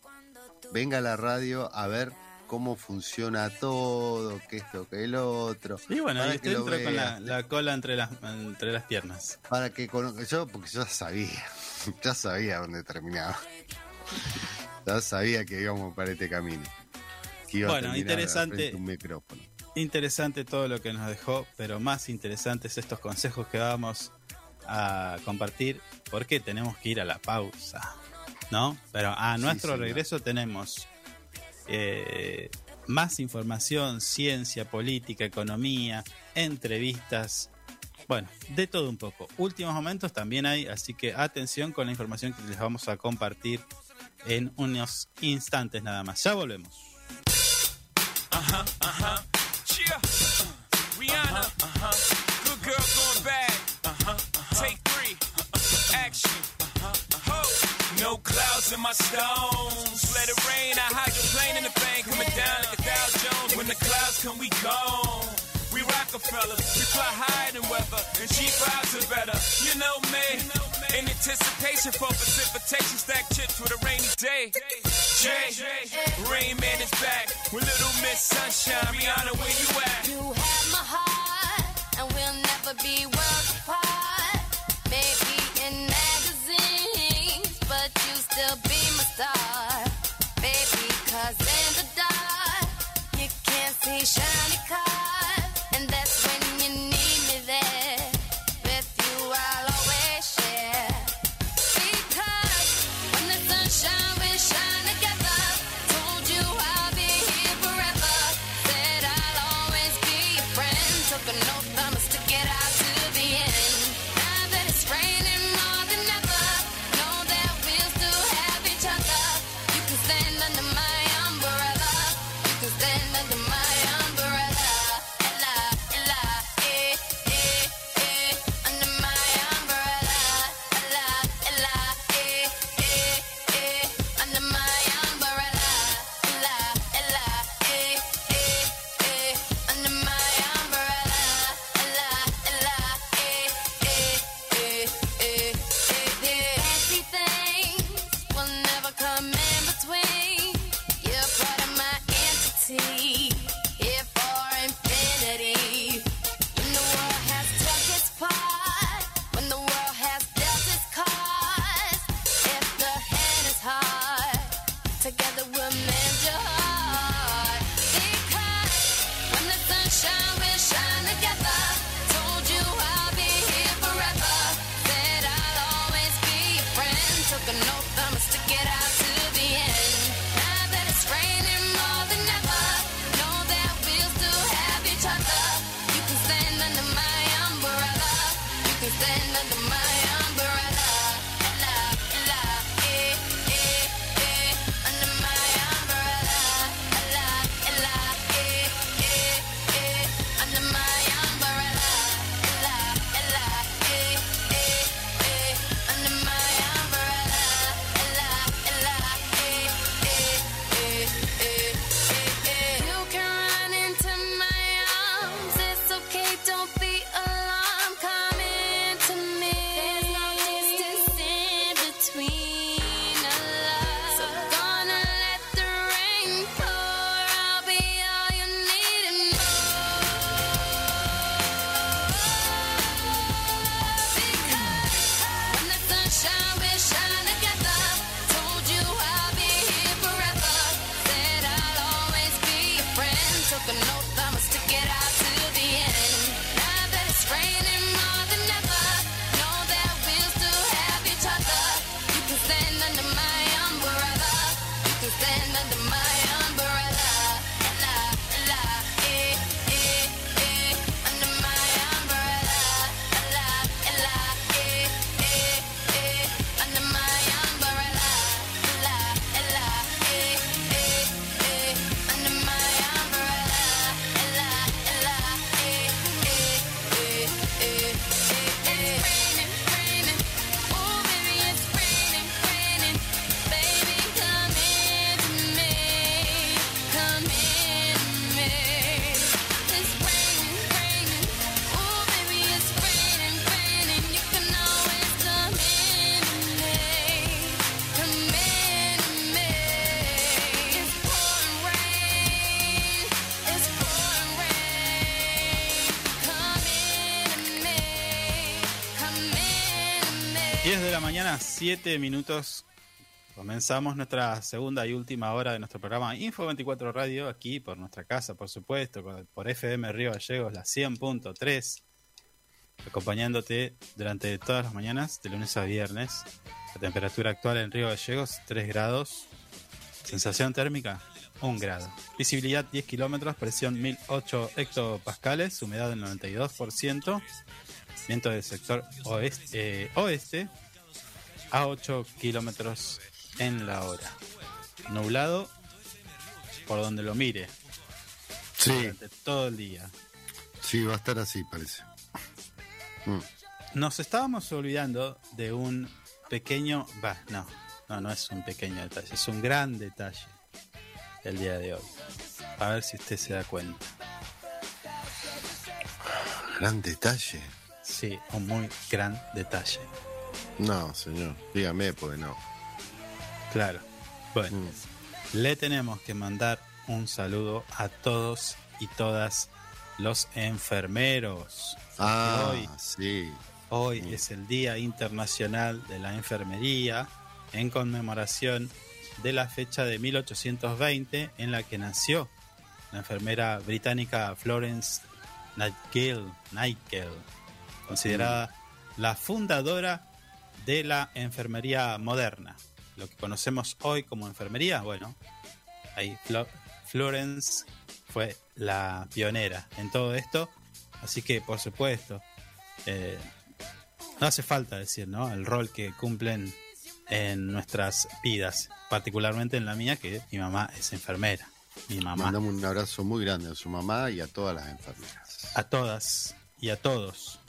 venga a la radio a ver cómo funciona todo, que esto, que el otro. Y bueno, para y usted con la cola entre las, entre las piernas. Para que conozca. Yo, porque yo sabía, ya sabía dónde terminaba. Ya sabía que íbamos para este camino. Que iba a Bueno, interesante. a un micrófono. Interesante todo lo que nos dejó, pero más interesantes estos consejos que vamos a compartir, porque tenemos que ir a la pausa, ¿no? Pero a nuestro regreso tenemos eh, más información, ciencia, política, economía, entrevistas, bueno, de todo un poco. Últimos momentos también hay, así que atención con la información que les vamos a compartir en unos instantes nada más. Ya volvemos. Cheer. Rihanna. Uh huh. Good girl going bad. Uh huh. Take three. Action. Uh huh Ho. No clouds in my stones. Let it rain. I hydroplane in the bank. Coming down like a Dow Jones. When the clouds come, we gone. We Rockefeller. We fly higher than weather. And cheap vibes are better. You know me. In anticipation for precipitation. Stack chips with a rainy day. Jay. Rain Man is back. With Little Miss Sunshine. Rihanna, where you at? You have my heart, and we'll never be worlds apart. Maybe in magazines, but you still be my star. Baby, cause in the dark, you can't see shiny cars. 7 minutos. Comenzamos nuestra segunda y última hora de nuestro programa Info 24 Radio, aquí por nuestra casa, por supuesto, por- FM Río Gallegos, la 100.3, acompañándote durante todas las mañanas, de lunes a viernes. La temperatura actual en Río Gallegos, 3 grados. Sensación térmica, 1 grado. Visibilidad 10 kilómetros, presión 1008 hectopascales, humedad del 92%. Viento del sector oeste, eh, oeste a 8 kilómetros en la hora. Nublado por donde lo mire Sí, durante todo el día. sí, va a estar así, parece. Mm. Nos estábamos olvidando de un pequeño. Va, no, no, no es un pequeño detalle, es un gran detalle el día de hoy. A ver si usted se da cuenta. Gran detalle. Sí, un muy gran detalle. No, señor, dígame, porque no. Claro. Bueno, Mm. le tenemos que mandar un saludo a todos y todas los enfermeros. Ah, Hoy, sí. hoy Mm. es el Día Internacional de la Enfermería en conmemoración de la fecha de 1820 en la que nació la enfermera británica Florence Nightingale, Nightingale, considerada la fundadora de la enfermería moderna. Lo que conocemos hoy como enfermería, bueno, ahí Flo- Florence fue la pionera en todo esto. Así que, por supuesto, eh, no hace falta decir, ¿no? El rol que cumplen en nuestras vidas, particularmente en la mía, que mi mamá es enfermera. Mi mamá. Mandamos un abrazo muy grande a su mamá y a todas las enfermeras. a todas y a todos,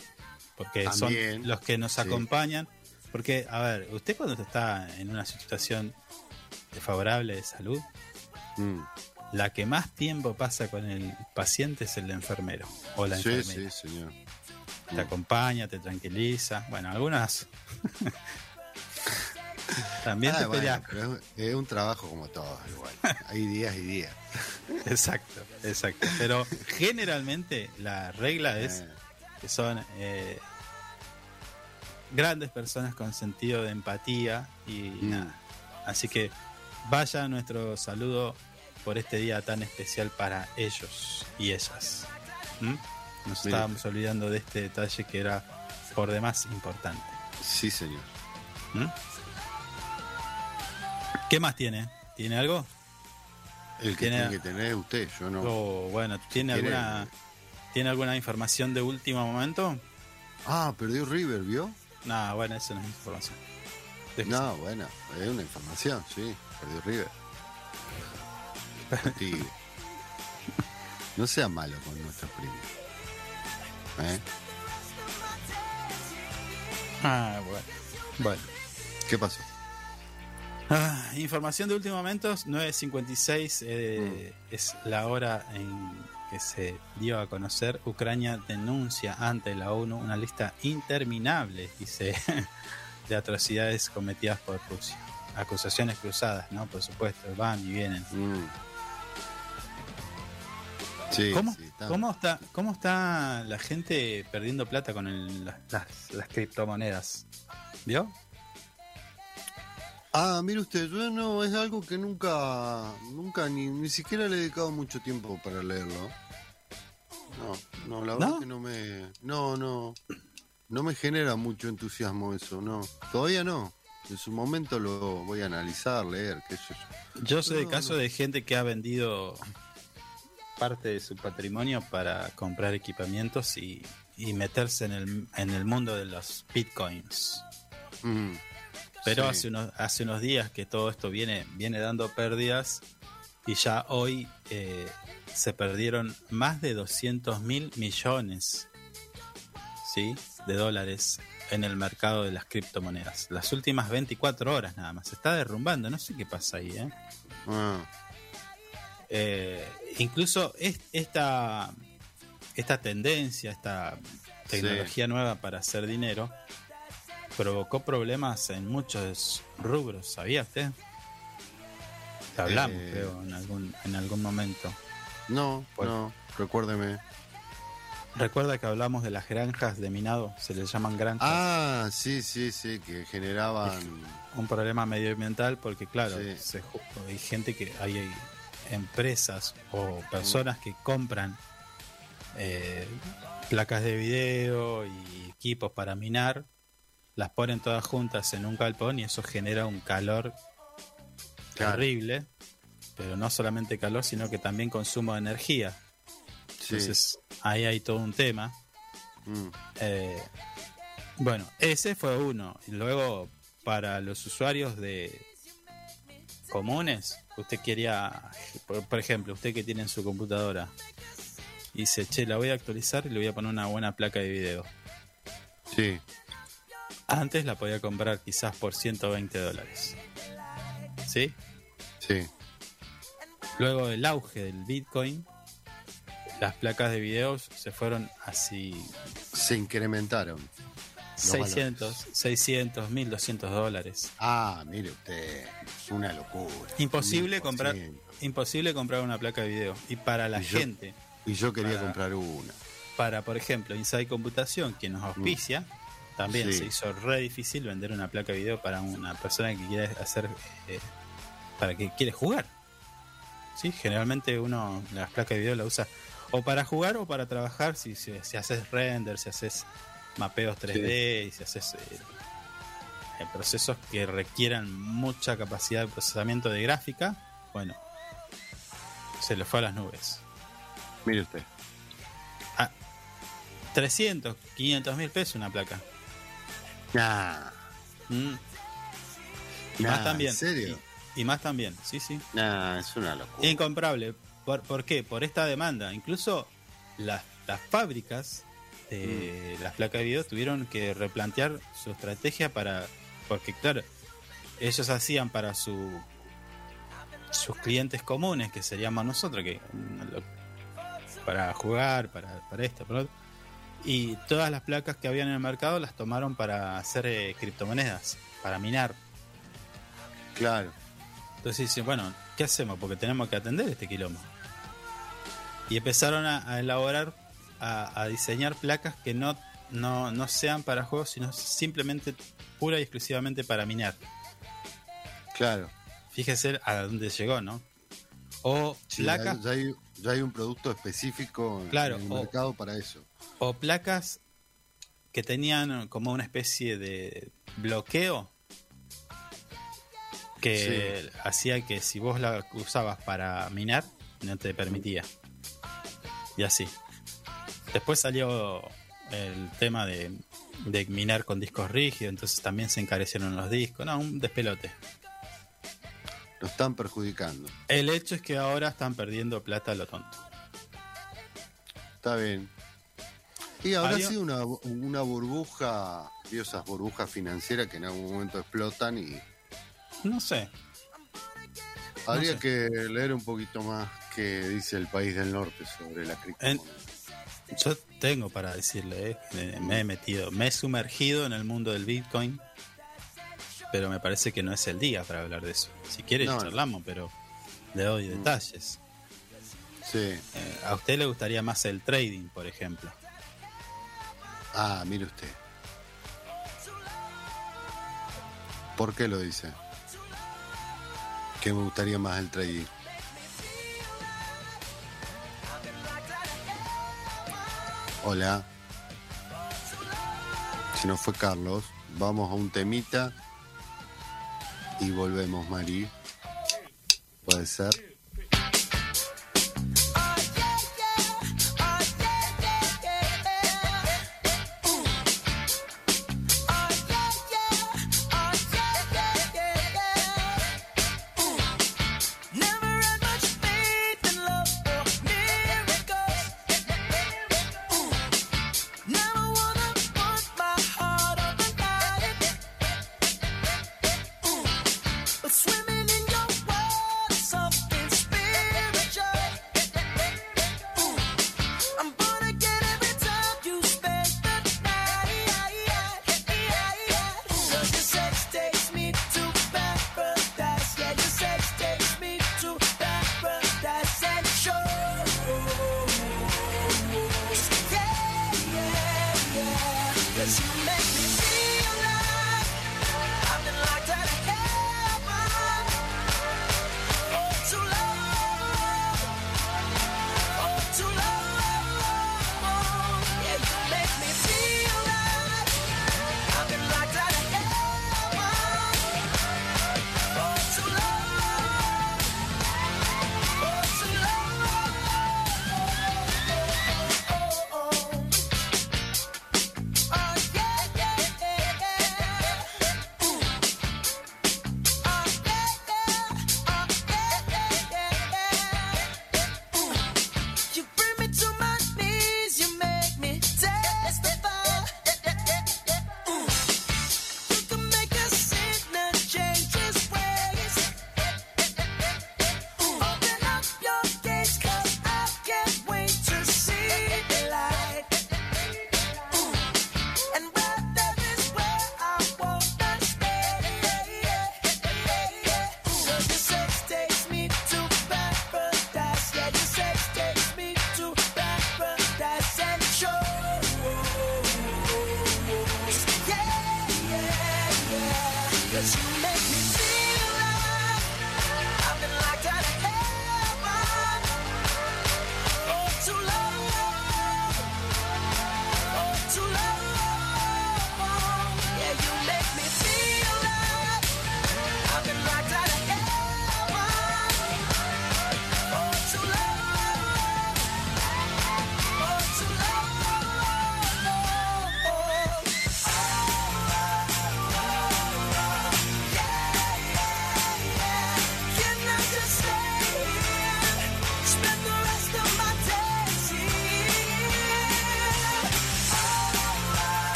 porque También, son los que nos sí. acompañan. Porque, a ver, usted cuando está en una situación desfavorable de salud, Mm. la que más tiempo pasa con el paciente es el enfermero o la Sí, enfermera. sí, señor. Te acompaña, te tranquiliza. Bueno, algunas también Ah, te bueno, peleas. pero es, es un trabajo como todo, igual. Hay días y días. Exacto, exacto. Pero generalmente la regla es Eh, que son eh, grandes personas con sentido de empatía y Mm. nada. Así que vaya nuestro saludo por este día tan especial para ellos y ellas. ¿Mm? Nos estábamos olvidando de este detalle que era por demás importante. sí, señor. ¿Mm? ¿Qué más tiene? ¿Tiene algo? El que Tiene- tiene que tener es usted, yo no. O bueno, ¿tiene quiere- alguna ¿Tiene alguna información de último momento? Ah, perdió River, ¿vio? No, bueno, eso no es información. Déjese. No, bueno, es una información, sí. Perdió River. Tigre. No sea malo con nuestros primos. ¿Eh? Ah, bueno. Bueno. ¿Qué pasó? Ah, información de último momento, 9.56 eh, Mm. es la hora en que se dio a conocer. Ucrania denuncia ante la ONU una lista interminable, dice de atrocidades cometidas por Rusia. Acusaciones cruzadas, ¿no? Por supuesto, van y vienen. Mm. Sí, ¿Cómo, sí, está- ¿cómo está, ¿Cómo está la gente perdiendo plata con el- las, las- las criptomonedas? ¿Vio? Ah, mire usted, yo no, es algo que nunca, nunca, ni, ni siquiera le he dedicado mucho tiempo para leerlo. No, no, la verdad ¿No? que no me, no, no, no me genera mucho entusiasmo eso, no, todavía no. En su momento lo voy a analizar, leer, qué sé yo. Yo sé de no. de gente que ha vendido parte de su patrimonio para comprar equipamientos y, y meterse en el, en el mundo de los bitcoins. Mm, Pero sí. hace, unos, hace unos días que todo esto viene, viene dando pérdidas y ya hoy eh, se perdieron más de 200 mil millones ¿sí? de dólares en el mercado de las criptomonedas. Las últimas 24 horas nada más. Se está derrumbando, no sé qué pasa ahí. ¿eh? Ah, Eh, incluso es- esta, esta tendencia, esta tecnología nueva para hacer dinero, provocó problemas en muchos rubros, ¿sabía usted? Te hablamos, Eh. creo, en algún, en algún momento. no, Pues- no, recuérdeme. Recuerda que hablamos de las granjas de minado, se les llaman granjas. Ah, sí, sí, sí, que generaban, Un problema medioambiental porque, claro, Sí. se ju- hay gente que hay, hay empresas o personas que compran eh, placas de video y equipos para minar, las ponen todas juntas en un galpón y eso genera un calor Claro. terrible, pero no solamente calor, sino que también consumo de energía. sí, Entonces, ahí hay todo un tema. mm, Eh, bueno, ese fue uno. Y luego, para los usuarios de comunes, usted quería, por, por ejemplo, usted que tiene en su computadora, dice, che, la voy a actualizar y le voy a poner una buena placa de video. sí, Antes la podía comprar quizás por 120 dólares. ¿Sí? sí, Luego del auge del Bitcoin, las placas de videos se fueron así se incrementaron. 600, 600, 1200 dólares. Ah, mire usted, es una locura. Imposible 1000%. comprar, imposible comprar una placa de video. Y para la Y yo- gente, Y yo quería para- comprar una. para por ejemplo Inside Computación, quien nos auspicia, también. Sí. se hizo re difícil vender una placa de video para una persona que quiere hacer, eh, para que quiere jugar. Sí, generalmente uno las placas de video la usa o para jugar o para trabajar. Si, si, si haces render, si haces mapeos 3D, y si haces eh, eh, procesos que requieran mucha capacidad de procesamiento de gráfica, bueno, se le fue a las nubes. Mire usted. 300, 500 mil pesos una placa. Nah, Mm. Y Nah, más también. ¿en serio? Y, y más también, sí, sí. nah, es una locura. Incomparable. ¿Por, por qué? Por esta demanda. Incluso las, las fábricas de las placas de video tuvieron que replantear su estrategia para. Porque, claro, ellos hacían para su sus clientes comunes, que seríamos nosotros, que mm, para jugar, para, para esto, para otro. Y todas las placas que habían en el mercado las tomaron para hacer eh, criptomonedas, para minar. Claro. Entonces dicen, bueno, ¿qué hacemos? Porque tenemos que atender este quilombo. Y empezaron a, a elaborar, a, a diseñar placas que no, no, no sean para juegos, sino simplemente pura y exclusivamente para minar. Claro. Fíjese a dónde llegó, ¿no? O Sí, placas, ya, hay, ya hay un producto específico en el o- mercado para eso. o placas que tenían como una especie de bloqueo que hacía que si vos la usabas para minar, no te permitía. Y así. Después salió el tema de, de minar con discos rígidos, entonces también se encarecieron los discos. No, un despelote. Lo están perjudicando. El hecho es que ahora están perdiendo plata a lo tonto. Está bien. Y habrá sido una, una burbuja, esas burbujas financieras que en algún momento explotan y No sé. habría sé. que leer un poquito más qué dice el país del norte sobre la criptomoneda. Yo tengo para decirle, eh, me he metido, me he sumergido en el mundo del Bitcoin pero me parece que no es el día para hablar de eso. Si quiere, No, charlamos, pero le doy detalles. Sí. Eh, ¿A usted le gustaría más el trading, por ejemplo? Ah, mire usted. ¿Por qué lo dice? Que me gustaría más el trading. Hola. Si no fue Carlos, vamos a un temita y volvemos, Mari. Puede ser.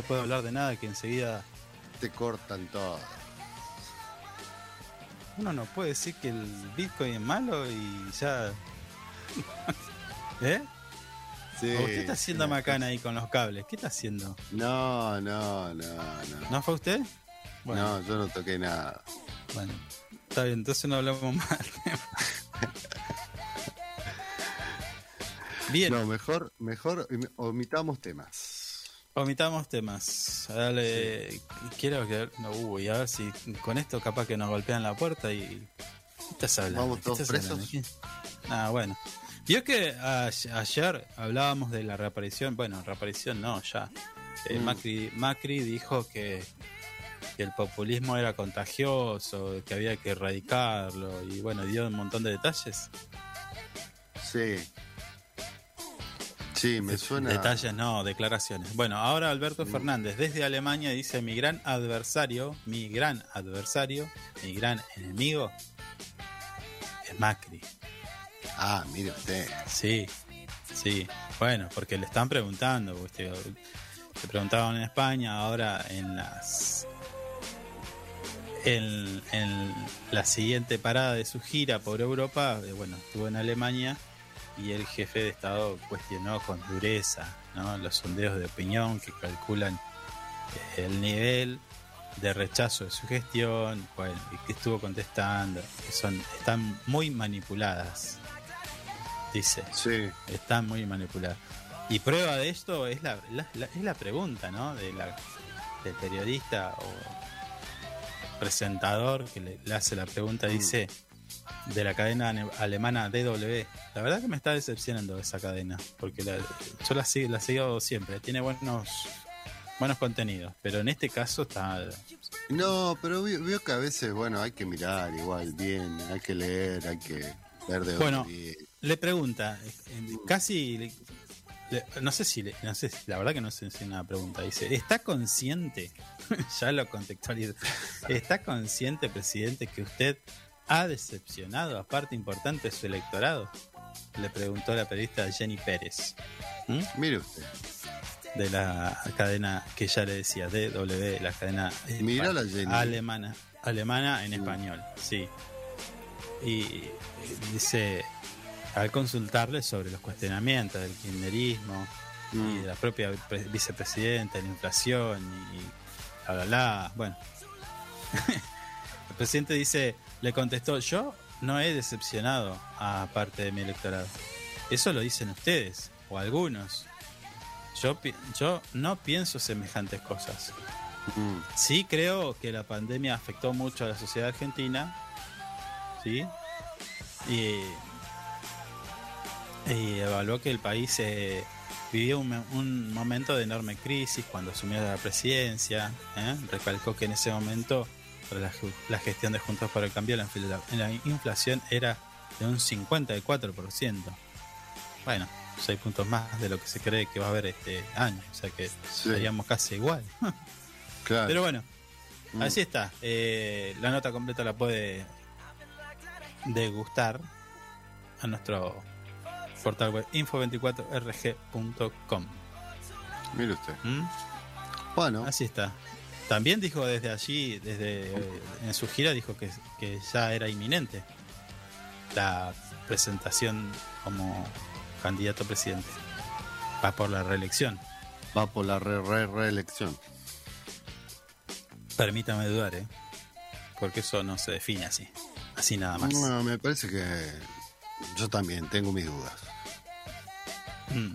Se puede hablar de nada que enseguida Te cortan todo. uno no puede decir que el Bitcoin es malo y ya. ¿Eh? Sí, ¿O ¿Qué está haciendo. Macana ahí con los cables? ¿Qué está haciendo? No, no, no, no. ¿No fue usted? Bueno, No, yo no toqué nada. bueno. Está bien, entonces no hablamos más. Bien, No, mejor, mejor omitamos temas. Omitamos temas. Dale, quiero que. No, uy, a ver si con esto capaz que nos golpean la puerta y. ¿Qué estás hablando? ¿Vamos ¿Qué todos presos? Ah, bueno. Vio que a- ayer hablábamos de la reaparición. Bueno, reaparición no, ya. Eh, Mm. Macri, Macri dijo que, que el populismo era contagioso, que había que erradicarlo y bueno, dio un montón de detalles. Sí. Sí, me suena. Detalles no, declaraciones. Bueno, ahora Alberto Fernández desde Alemania dice mi gran adversario, mi gran adversario, mi gran enemigo es Macri. Ah, mire usted. Sí, sí. Bueno, porque le están preguntando, ¿viste? le preguntaban en España, ahora en las en, en la siguiente parada de su gira por Europa, eh, bueno, estuvo en Alemania y el jefe de Estado cuestionó con dureza ¿no? los sondeos de opinión que calculan eh, el nivel de rechazo de su gestión, bueno, y que estuvo contestando, que son, están muy manipuladas, dice, Sí. están muy manipuladas. Y prueba de esto es la, la- la- es la pregunta, ¿no? De la, del periodista o presentador que le, le hace la pregunta, dice, de la cadena alemana DW. La verdad que me está decepcionando esa cadena, porque la- yo la, sigo- la sigo siempre, tiene buenos buenos contenidos, pero en este caso está... No, pero veo, veo que a veces, bueno, hay que mirar igual bien, hay que leer, hay que ver de Bueno. Le pregunta, eh, casi, le- le- no sé si, le- no sé, la verdad que no sé si es una pregunta. Dice, ¿está consciente? ya lo contextualizo. ¿Está consciente, presidente, que usted ha decepcionado a parte importante de su electorado? Le preguntó la periodista Jenny Pérez. ¿Mm? Mire usted. de la cadena que ya le decía, DW, la cadena Mirá la Jenny. alemana, alemana en español, sí. Y eh, dice, al consultarle sobre los cuestionamientos del kirchnerismo y Mm. de la propia pre- vicepresidenta, la inflación y bla, bla, bla, bueno. El presidente dice, le contestó, yo no he decepcionado a parte de mi electorado. Eso lo dicen ustedes, o algunos. Yo, yo no pienso semejantes cosas. Mm. Sí creo que la pandemia afectó mucho a la sociedad argentina, ¿sí? Y, y evaluó que el país eh, vivió un momento de enorme crisis cuando asumió la presidencia. ¿eh? Recalcó que en ese momento, para la, la gestión de Juntos por el Cambio, la, la inflación era de un 54%. Bueno, 6 puntos más de lo que se cree que va a haber este año, o sea que Sí. estaríamos casi igual. Claro. Pero bueno, Mm. así está. Eh, la nota completa la puede degustar a nuestro portal web info24rg.com. Mire usted. ¿Mm? Bueno, Así está. También dijo desde allí, desde eh, en su gira, dijo que, que ya era inminente la presentación como candidato a presidente. Va por la reelección. va por la re- re- reelección. Permítame dudar, ¿eh? Porque eso no se define así. Así nada más. No, me parece que yo también tengo mis dudas. Mm.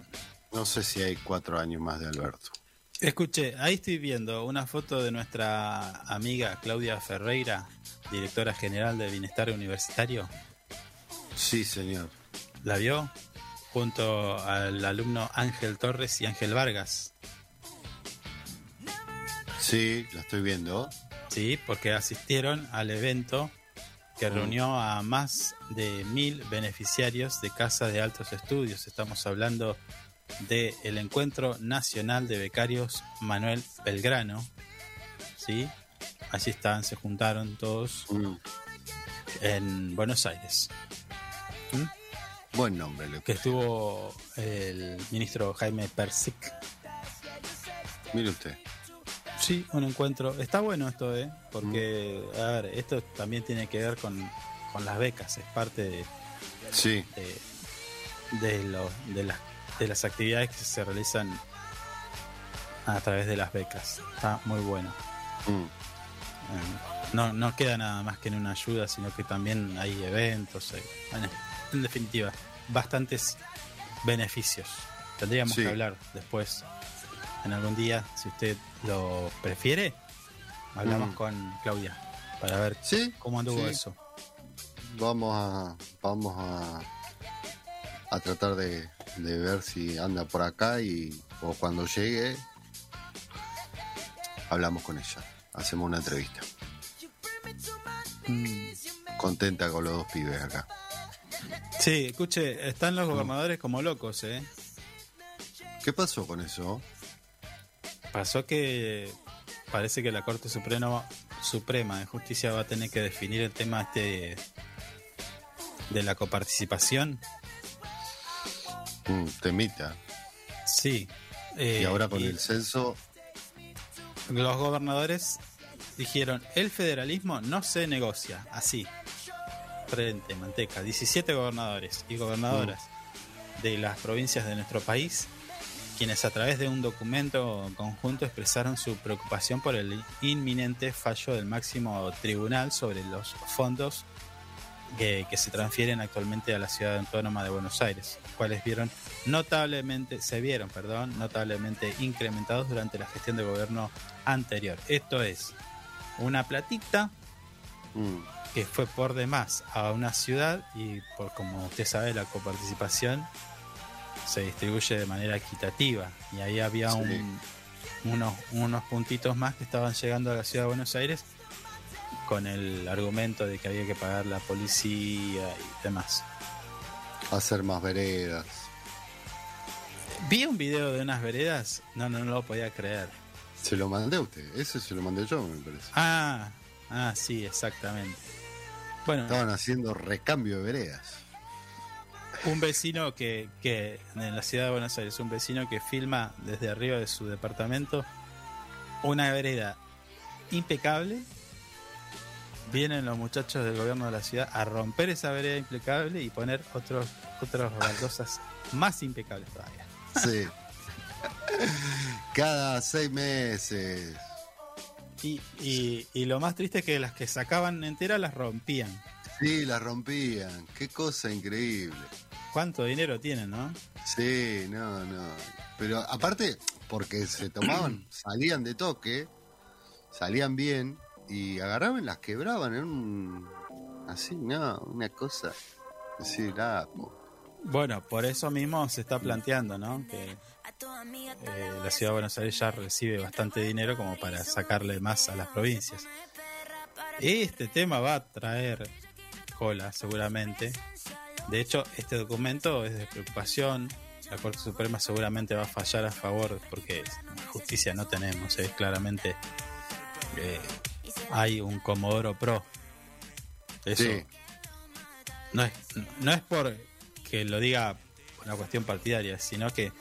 No sé si hay cuatro años más de Alberto. Escuche, ahí estoy viendo una foto de nuestra amiga Claudia Ferreira, directora general de Bienestar Universitario. Sí, señor. ¿La vio? Junto al alumno Ángel Torres y Ángel Vargas. Sí, la estoy viendo. Sí, porque asistieron al evento que reunió a más de mil beneficiarios de Casa de Altos Estudios. Estamos hablando del Encuentro Nacional de Becarios Manuel Belgrano. ¿Sí? Allí estaban, se juntaron todos Mm, en Buenos Aires. Buen nombre, Que estuvo el ministro Jaime Persic. Mire usted. Sí, un encuentro. Está bueno esto, ¿eh? Porque, a ver, esto también tiene que ver con, con las becas. Es parte de, Sí, de, de, lo- de, las, de las actividades que se realizan a través de las becas. Está muy bueno. mm, Eh, No, no queda nada más que en una ayuda, sino que también hay eventos. hay- bueno, en definitiva, bastantes beneficios. Tendríamos Sí. que hablar después, en algún día, si usted lo prefiere, hablamos Mm. con Claudia para ver sí. cómo anduvo sí. eso. Vamos a, vamos a, a tratar de, de ver si anda por acá y o cuando llegue hablamos con ella. Hacemos una entrevista. Mm. Contenta con los dos pibes acá. Sí, escuche, están los gobernadores como locos, ¿eh? ¿Qué pasó con eso? Pasó que parece que la Corte Suprema, Suprema de Justicia va a tener que definir el tema este de, de la coparticipación Mm, temita. Sí. y Eh, ahora con y el censo, Los gobernadores dijeron, el federalismo no se negocia, así. Frente, manteca. 17 gobernadores y gobernadoras de las provincias de nuestro país, quienes a través de un documento conjunto expresaron su preocupación por el inminente fallo del máximo tribunal sobre los fondos que, que se transfieren actualmente a la ciudad autónoma de Buenos Aires, los cuales vieron notablemente, se vieron, perdón, notablemente incrementados durante la gestión de gobierno anterior. Esto es una platita mm, que fue por demás a una ciudad y por como usted sabe la coparticipación se distribuye de manera equitativa y ahí había Sí. un- unos, unos puntitos más que estaban llegando a la ciudad de Buenos Aires con el argumento de que había que pagar la policía y demás. hacer más veredas. Vi un video de unas veredas, no, no, no lo podía creer. Se lo mandé a usted, ese se lo mandé yo, me parece. Ah, ah, sí, exactamente. Bueno, Estaban haciendo recambio de veredas. un vecino que, que en la ciudad de Buenos Aires, un vecino que filma desde arriba de su departamento una vereda impecable. Vienen los muchachos del gobierno de la ciudad a romper esa vereda impecable y poner otros otras baldosas más impecables todavía. Sí. Cada seis meses. Y, y, y lo más triste es que las que sacaban enteras las rompían. Sí, la rompían. Qué cosa increíble. ¿Cuánto dinero tienen, no? Sí, no, no. Pero aparte, porque se tomaban, salían de toque, salían bien y agarraban, las quebraban en un. Así, no, una cosa. Así, nada. Bueno, por eso mismo se está planteando, ¿no? Que eh, la ciudad de Buenos Aires ya recibe bastante dinero como para sacarle más a las provincias. Este tema va a traer cola seguramente. De hecho, este documento es de preocupación. La Corte Suprema seguramente va a fallar a favor porque justicia no tenemos. Es claramente eh, hay un Comodoro Pro. Eso Sí. no es, no es por que lo diga una cuestión partidaria, sino que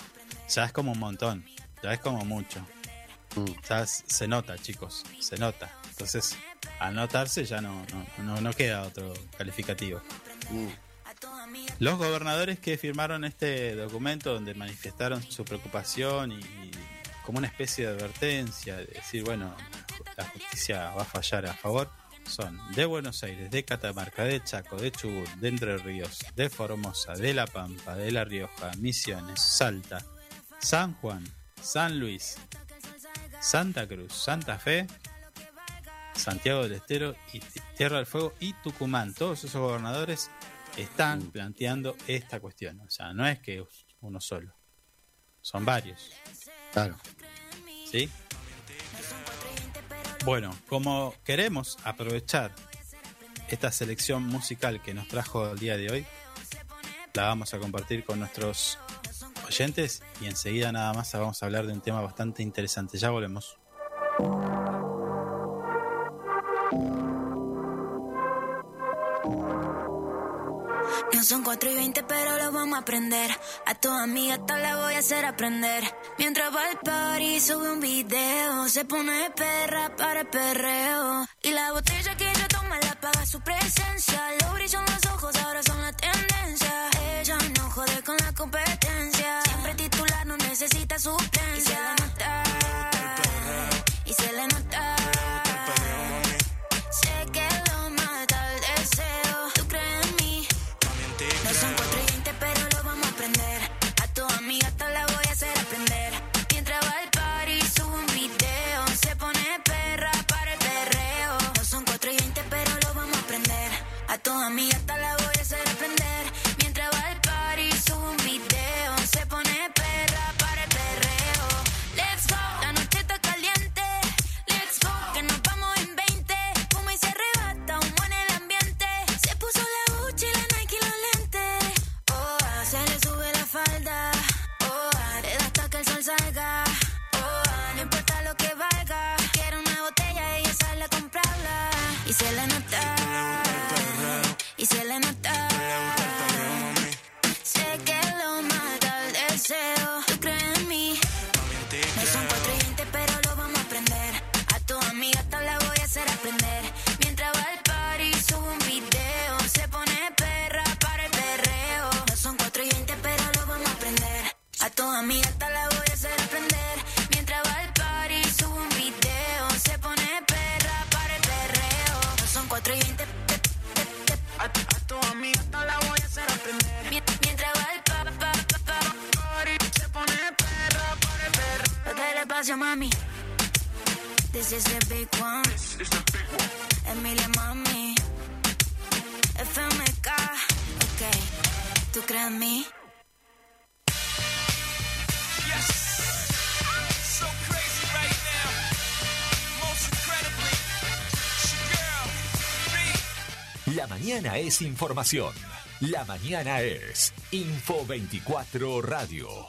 ya es como un montón, ya es como mucho. Mm. Ya es- se nota, chicos, se nota. Entonces, al notarse ya no, no, no, no queda otro calificativo. Mm. Los gobernadores que firmaron este documento donde manifestaron su preocupación y, y como una especie de advertencia, de decir, bueno, la justicia va a fallar a favor, son de Buenos Aires, de Catamarca, de Chaco, de Chubut, de Entre Ríos, de Formosa, de La Pampa, de La Rioja, Misiones, Salta, San Juan, San Luis, Santa Cruz, Santa Fe, Santiago del Estero y Tierra del Fuego y Tucumán. Todos esos gobernadores están planteando esta cuestión. O sea, no es que uno solo, son varios. Claro. ¿Sí? Bueno, como queremos aprovechar esta selección musical que nos trajo el día de hoy, la vamos a compartir con nuestros oyentes y enseguida nada más vamos a hablar de un tema bastante interesante. Ya volvemos. No son 4 y 20, pero lo vamos a aprender. A la voy a hacer aprender. Mientras va al party, sube un video. Se pone perra para el perreo. Y la botella que ella toma la paga su presencia. Lo brillan los ojos, ahora son la tendencia. Ella no jode con la competencia. Siempre titular, no necesita suplencia. A Gracias, mami. This is the big one. This is the big one. Emilia, mami. FMK. Ok. ¿Tú crees en mí? La mañana es información. La mañana es Info 24 Radio.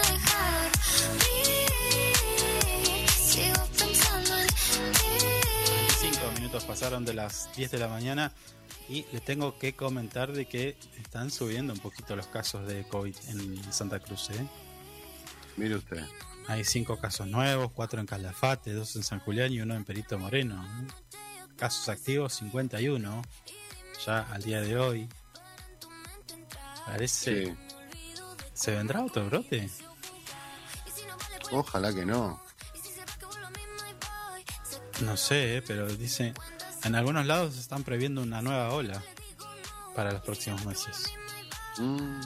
minutos pasaron de las 10 de la mañana y les tengo que comentar de que están subiendo un poquito los casos de COVID en Santa Cruz. ¿eh? Mire usted. Hay 5 casos nuevos, 4 en Calafate, 2 en San Julián y uno en Perito Moreno. ¿eh? Casos activos 51 ya al día de hoy. Parece. Sí. ¿Se vendrá otro brote? Ojalá que no. No sé, ¿eh? pero dice. En algunos lados están previendo una nueva ola para los próximos meses. Mm,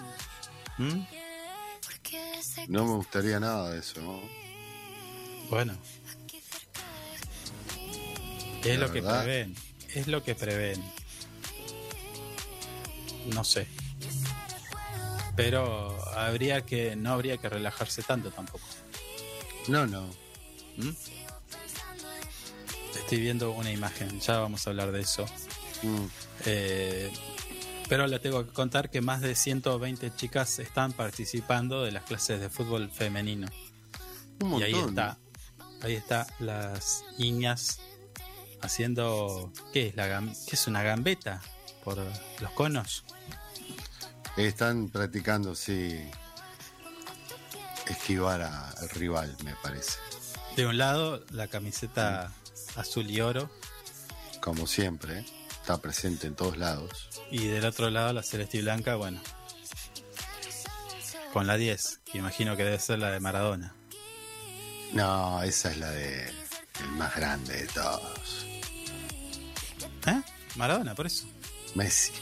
¿Mm? no me gustaría nada de eso, ¿no? Bueno. Es La lo que prevén. Es lo que prevén. No sé. Pero habría que. No habría que relajarse tanto tampoco. No, no. ¿Mm? Estoy viendo una imagen, ya vamos a hablar de eso. Mm, Eh, pero le tengo que contar que más de 120 chicas están participando de las clases de fútbol femenino. un Y ahí está, ahí está las niñas haciendo, ¿qué es la qué es una gambeta por los conos? Están practicando, sí. Esquivar al rival, me parece. De un lado la camiseta azul y oro Como siempre, está presente en todos lados. y del otro lado la celeste y blanca, bueno, con la 10, que imagino que debe ser la de Maradona. No, esa es la de el más grande de todos. ¿Eh? Maradona, por eso. Messi.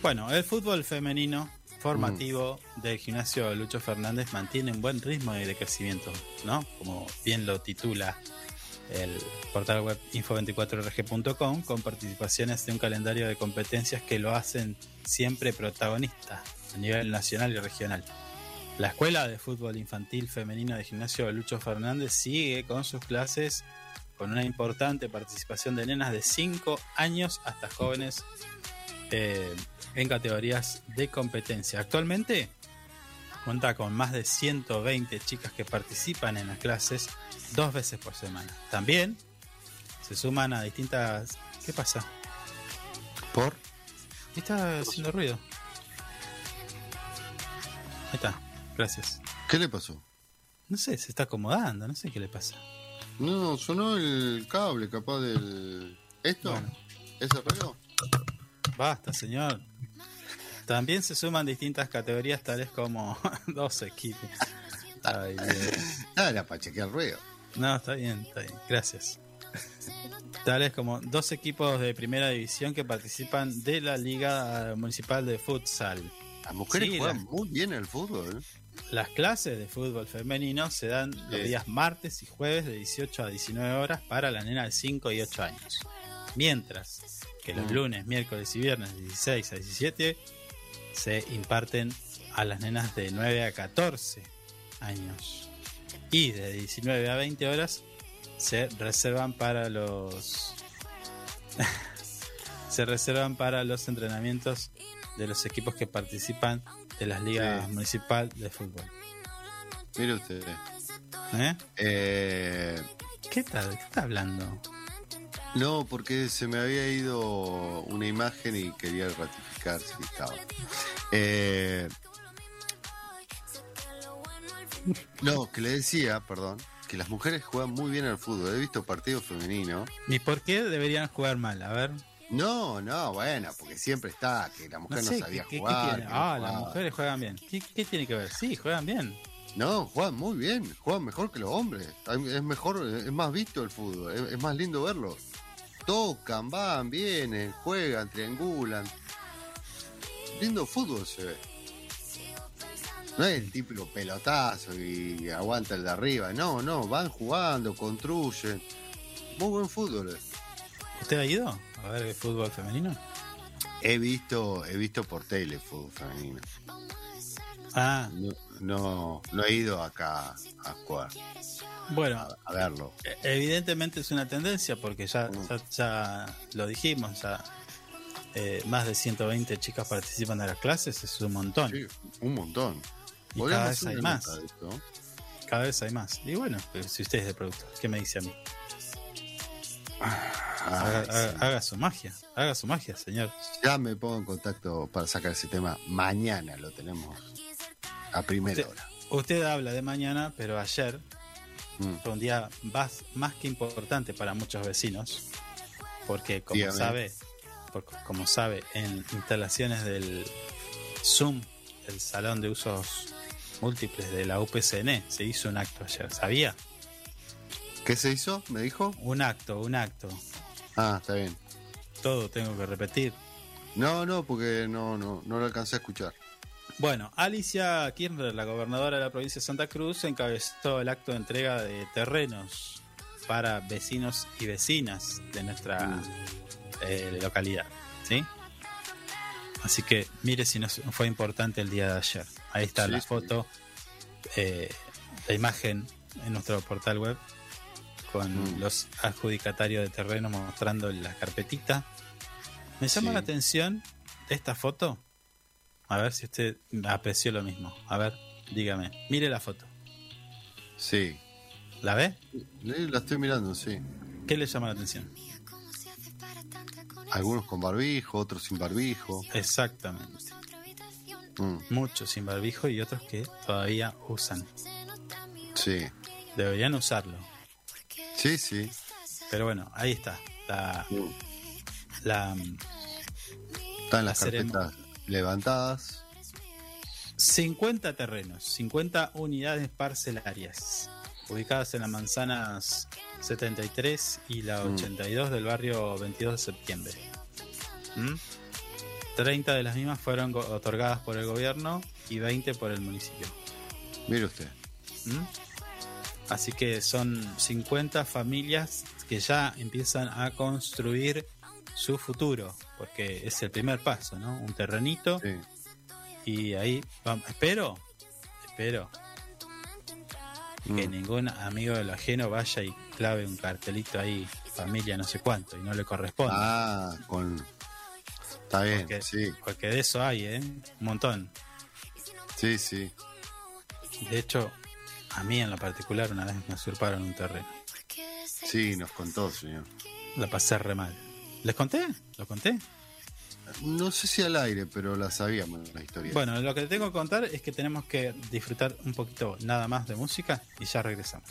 Bueno, el fútbol femenino formativo del gimnasio Lucho Fernández mantiene un buen ritmo de crecimiento, ¿no? Como bien lo titula el portal web info24rg.com con participaciones de un calendario de competencias que lo hacen siempre protagonista a nivel nacional y regional. La Escuela de Fútbol Infantil Femenino de Gimnasio Lucho Fernández sigue con sus clases con una importante participación de nenas de 5 años hasta jóvenes eh, en categorías de competencia. Actualmente cuenta con más de 120 chicas que participan en las clases dos veces por semana. También se suman a distintas... ¿Qué pasa? ¿Por? ¿Qué está haciendo ruido? Ahí está, gracias. ¿Qué le pasó? No sé, se está acomodando, no sé qué le pasa. No, sonó el cable, capaz del. ¿Esto? Bueno. ¿Ese ruido? Basta, señor. También se suman distintas categorías tales como dos equipos. Ay. Ah, era para chequear el ruido. No, está bien, está bien. Gracias. Tales como dos equipos de primera división que participan de la Liga Municipal de Futsal. Las mujeres Sí, juegan la- muy bien el fútbol. ¿eh? Las clases de fútbol femenino se dan los Sí. días martes y jueves de 18 a 19 horas para la nena de 5 y 8 años. Mientras que los Mm. lunes, miércoles y viernes de 16 a 17 se imparten a las nenas de 9 a 14 años. Y de 19 a 20 horas se reservan para los se reservan para los entrenamientos de los equipos que participan de las ligas Sí. municipal de fútbol. Mire usted. ¿Eh? Eh, ¿Qué está, ¿Qué está hablando? no, porque se me había ido una imagen y quería ratificar estaba. Eh, no, que le decía, perdón, que las mujeres juegan muy bien al fútbol. He visto partidos femeninos. ¿Y por qué deberían jugar mal? A ver. No, no, bueno, porque siempre está que la mujer no, sé, sabía ¿qué- qué- qué jugar. no Ah, las mujeres juegan bien. ¿Qué, qué tiene que ver? Sí, juegan bien. No, juegan muy bien, juegan mejor que los hombres. Es mejor, es más visto el fútbol, es, es más lindo verlo. Tocan, van, vienen, juegan, triangulan. Lindo fútbol se ve. No es el típico pelotazo y aguanta el de arriba. No, no, van jugando, construyen. Muy buen fútbol. ¿Usted ha ido a ver el fútbol femenino? He visto, he visto por tele fútbol femenino. Ah, No, no, no he ido acá a jugar, bueno, a, a verlo. evidentemente es una tendencia porque ya, Mm. ya, ya lo dijimos, ya eh, más de 120 chicas participan de las clases, es un montón. Sí, un montón. Y cada vez hay más. esto. Cada vez hay más. Y bueno, si usted es de producto, ¿qué me dice a mí? Haga, Ay, haga- sí. haga su magia, haga su magia, señor. Ya me pongo en contacto para sacar ese tema. Mañana lo tenemos a primera Usted, hora. usted habla de mañana, pero ayer Mm. fue un día más, más que importante para muchos vecinos, porque como Dígame. sabe, porque como sabe, en instalaciones del Zoom, el salón de usos múltiples de la UPCN, se hizo un acto ayer, ¿sabía? ¿Qué se hizo? ¿Me dijo? Un acto, un acto. Ah, está bien. Todo tengo que repetir. No, no, porque no, no, no lo alcancé a escuchar. Bueno, Alicia Kirchner, la gobernadora de la provincia de Santa Cruz, encabezó el acto de entrega de terrenos para vecinos y vecinas de nuestra Mm. Eh, localidad. ¿sí? Así que mire si no fue importante el día de ayer. Ahí está Sí, la foto, eh, la imagen en nuestro portal web con Mm. los adjudicatarios de terreno mostrando la carpetita. Me llama Sí. la atención de esta foto. A ver si usted apreció lo mismo. A ver, dígame. Mire la foto. Sí. ¿La ve? La estoy mirando, sí. ¿Qué le llama la atención? Algunos con barbijo, otros sin barbijo. Exactamente. Mm, Muchos sin barbijo y otros que todavía usan. sí. Deberían usarlo. Sí, sí. Pero bueno, ahí está. La, Mm. la Están las La carpetas levantadas. 50 terrenos, 50 unidades parcelarias, ubicadas en las manzanas 73 y la Mm. 82 del barrio 22 de septiembre. ¿Mm? 30 de las mismas fueron otorgadas por el gobierno y 20 por el municipio. Mire usted. ¿Mm? Así que son 50 familias que ya empiezan a construir su futuro, porque es el primer paso, ¿no? Un terrenito Sí. y ahí vamos. Espero, espero que Mm. ningún amigo de lo ajeno vaya y clave un cartelito ahí, familia no sé cuánto, y no le corresponde. Ah, con. Está bien, porque, sí. porque de eso hay, ¿eh? Un montón. Sí, sí. De hecho, a mí en lo particular una vez me usurparon un terreno. Sí, nos contó, señor. La pasé re mal. ¿Les conté? ¿Lo conté? No sé si al aire, pero la sabíamos la historia. Bueno, lo que tengo que contar es que tenemos que disfrutar un poquito nada más de música y ya regresamos.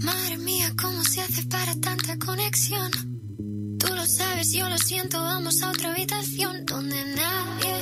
Madre mía, ¿cómo se hace para tanta conexión? Tú lo sabes, yo lo siento, vamos a otra habitación donde nadie, nadie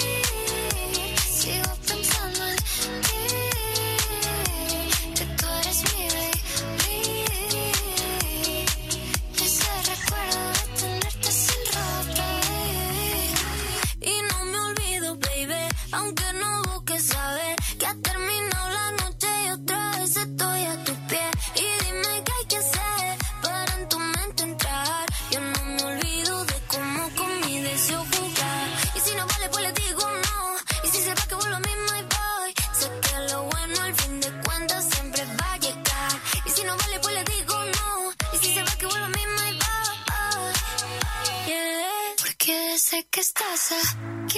Que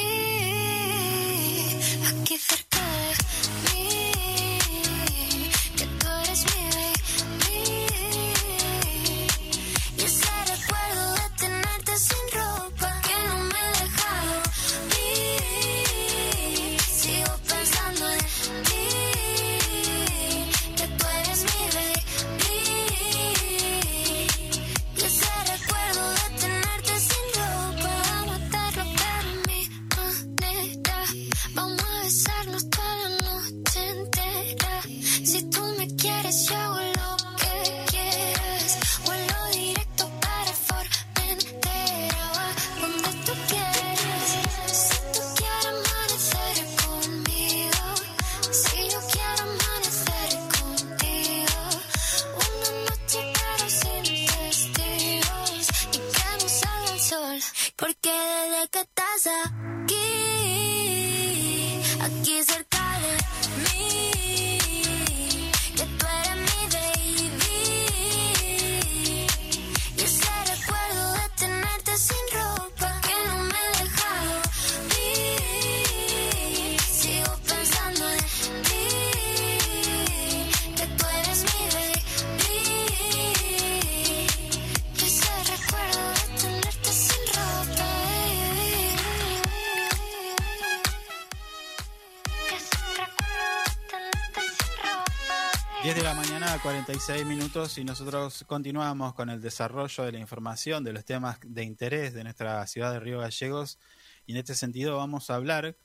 36 minutos y nosotros continuamos con el desarrollo de la información de los temas de interés de nuestra ciudad de Río Gallegos y en este sentido vamos a hablar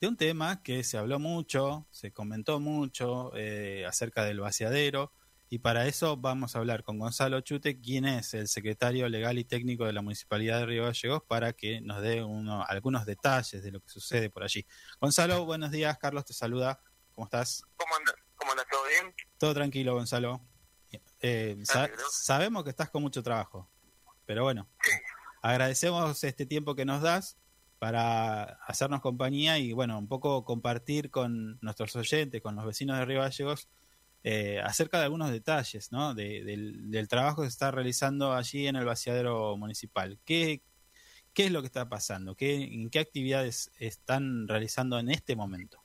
de un tema que se habló mucho, se comentó mucho eh, acerca del vaciadero y para eso vamos a hablar con Gonzalo Chute, quien es el secretario legal y técnico de la Municipalidad de Río Gallegos para que nos dé uno, algunos detalles de lo que sucede por allí. Gonzalo, buenos días, Carlos te saluda, ¿cómo estás? ¿Cómo andas? ¿Cómo andas? ¿Todo bien? Todo tranquilo, Gonzalo. Eh, sa- sabemos que estás con mucho trabajo, pero bueno, agradecemos este tiempo que nos das para hacernos compañía y bueno, un poco compartir con nuestros oyentes, con los vecinos de Río Gallegos, eh, acerca de algunos detalles, ¿no? De- del, del trabajo que se está realizando allí en el vaciadero municipal. ¿Qué, qué es lo que está pasando? ¿Qué, ¿En qué actividades están realizando en este momento?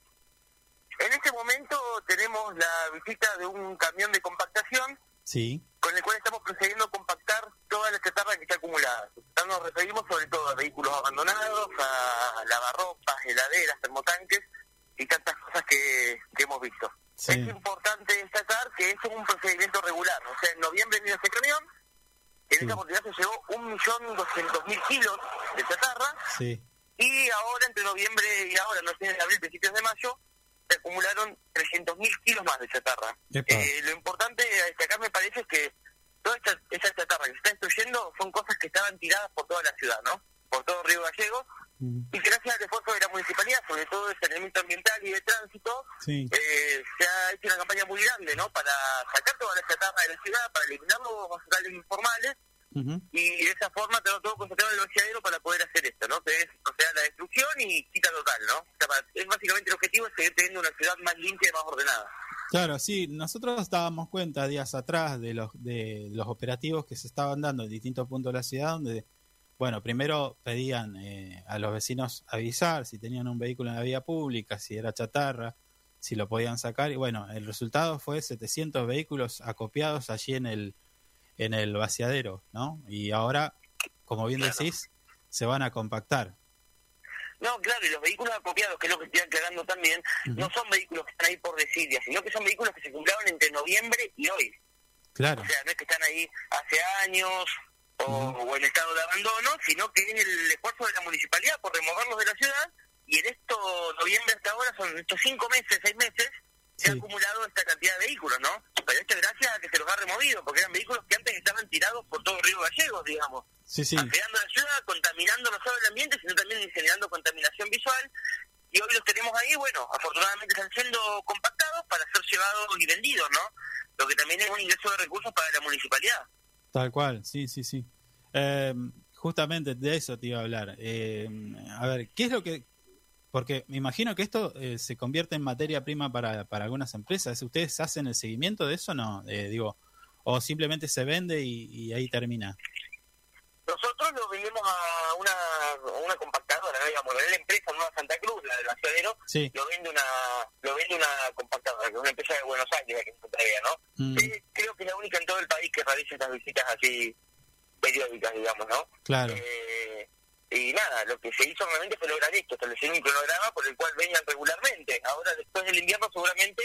En este momento tenemos la visita de un camión de compactación Sí, con el cual estamos procediendo a compactar toda la chatarra que está acumulada. Nos referimos sobre todo a vehículos abandonados, a lavarropas, heladeras, termotanques y tantas cosas que, que hemos visto. sí, Es importante destacar que eso es un procedimiento regular. O sea, en noviembre vino este camión, en Sí. esa oportunidad se llevó 1.200.000 kilos de chatarra sí. Y ahora, entre noviembre y ahora, no sé, de abril, principios de mayo, se acumularon 300.000 kilos más de chatarra. Eh, lo importante a destacar, me parece, es que toda esta, esa chatarra que se está destruyendo son cosas que estaban tiradas por toda la ciudad, ¿no? Por todo Río Gallegos. Mm, Y gracias al esfuerzo de la municipalidad, sobre todo de saneamiento ambiental y de tránsito, Sí. eh, se ha hecho una campaña muy grande, ¿no? Para sacar toda la chatarra de la ciudad, para eliminar los basurales informales Ujú. y de esa forma tener todo concentrado en el vaciadero para poder hacer esto, ¿no? Que es, o sea, la destrucción y quita total, ¿no? O sea, para- es básicamente el objetivo es seguir teniendo una ciudad más limpia y más ordenada. Claro, sí, nosotros dábamos cuenta días atrás de los, de los operativos que se estaban dando en distintos puntos de la ciudad, donde, bueno, primero pedían eh, a los vecinos avisar si tenían un vehículo en la vía pública, si era chatarra, si lo podían sacar, y bueno, el resultado fue 700 vehículos acopiados allí en el, en el vaciadero, ¿no? Y ahora, como bien Claro. decís, se van a compactar. No, claro, y los vehículos acopiados, que es lo que estoy aclarando también, no son vehículos que están ahí por desidia, sino que son vehículos que se compraron entre noviembre y hoy. Claro, O sea, no es que están ahí hace años o, o en estado de abandono, sino que es el esfuerzo de la municipalidad por removerlos de la ciudad y en esto, noviembre hasta ahora, son estos cinco meses, seis meses, se ha acumulado esta cantidad de vehículos, ¿no? Pero esto es gracias a que se los ha removido, porque eran vehículos que antes estaban tirados por todo Río Gallegos, digamos, sí, sí, afeando la ciudad, contaminando no solo el ambiente, sino también generando contaminación visual. Y hoy los tenemos ahí, bueno, afortunadamente están siendo compactados para ser llevados y vendidos, ¿no? Lo que también es un ingreso de recursos para la municipalidad. Tal cual, sí, sí, sí. Eh, justamente de eso te iba a hablar. Eh, a ver, ¿qué es lo que...? Porque me imagino que esto eh, se convierte en materia prima para, para algunas empresas. ¿Ustedes hacen el seguimiento de eso o no? Eh, digo, o simplemente se vende y, y ahí termina. Nosotros lo vendemos a una, a una compactadora, ¿no? digamos, la empresa Nueva Santa Cruz, la del vaciadero, Sí. lo vende una lo vende una compactadora, que es una empresa de Buenos Aires, que traía, ¿no? Mm, Sí, creo que es la única en todo el país que realiza estas visitas así periódicas, digamos, ¿no? claro, Eh, y nada, lo que se hizo realmente fue lograr esto, establecer un cronograma por el cual vengan regularmente. Ahora, después del invierno, seguramente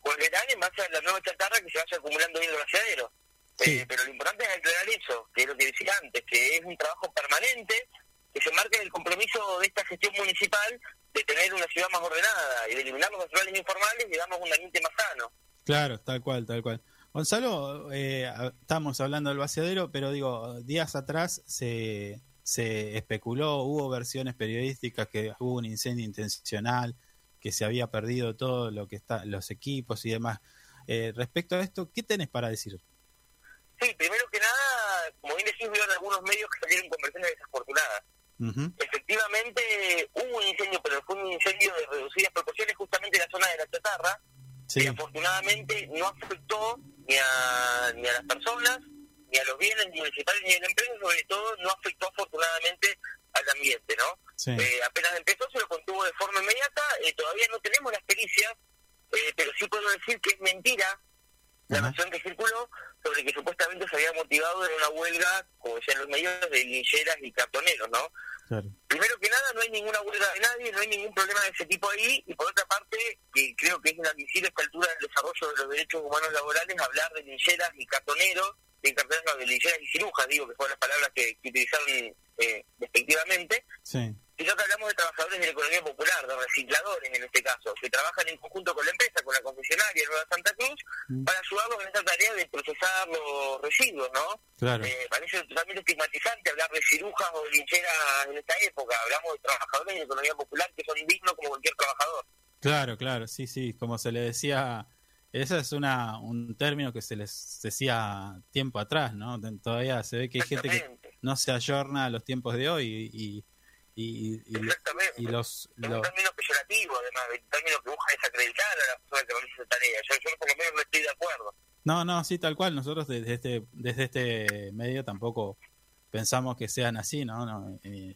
volverán en base a la nueva chatarra que se vaya acumulando en el vaciadero. Sí. Eh, pero lo importante es aclarar eso, que es lo que decía antes, que es un trabajo permanente, que se marca en el compromiso de esta gestión municipal de tener una ciudad más ordenada y de eliminar los basurales informales y damos un ambiente más sano. claro, tal cual, tal cual. Gonzalo, eh, estamos hablando del vaciadero, pero digo, días atrás se, se especuló, hubo versiones periodísticas que hubo un incendio intencional, que se había perdido todo lo que está, los equipos y demás. Eh, respecto a esto, ¿qué tenés para decir? Sí, primero que nada, como bien decís, vieron algunos medios que salieron con versiones desafortunadas. Ujú. Efectivamente hubo un incendio, pero fue un incendio de reducidas proporciones justamente en la zona de la chatarra, Sí, que afortunadamente no afectó ni a, ni a las personas, ni a los bienes municipales, ni a la empresa, sobre todo no afectó afortunadamente al ambiente, ¿no? sí. Eh, apenas empezó se lo contuvo de forma inmediata, eh, todavía no tenemos las pericias, eh, pero sí puedo decir que es mentira la versión que circuló sobre que supuestamente se había motivado en una huelga, como decían los medios, de lincheras y cartoneros, ¿no? Claro. Primero que nada, no hay ninguna huelga de nadie, no hay ningún problema de ese tipo ahí, y por otra parte, que creo que es inadmisible a esta altura del desarrollo de los derechos humanos laborales hablar de lincheras y cartoneros, de cartoneros, no, de lincheras y cirujas, digo, que fueron las palabras que, que utilizaron eh, despectivamente, Sí, sino que hablamos de trabajadores de la economía popular, de recicladores en este caso, que trabajan en conjunto con la empresa, con la concesionaria Nueva Santa Cruz, Mm. para ayudarlos en esta tarea de procesar los residuos, ¿no? claro. Eh, parece totalmente estigmatizante hablar de cirujas o de lincheras en esta época. Hablamos de trabajadores de la economía popular que son dignos como cualquier trabajador. Claro, claro, sí, sí, como se le decía, ese es una, un término que se les decía tiempo atrás, ¿no? Todavía se ve que hay gente que no se ayorna a los tiempos de hoy y, y, y, y- exactamente. y los... es un los- término peyorativo, además, un término que busca desacreditar a la persona que realiza esa tarea. Yo, yo por lo menos no estoy de acuerdo. No, no, sí, tal cual, nosotros desde este, desde este medio tampoco pensamos que sean así, ¿no? no eh,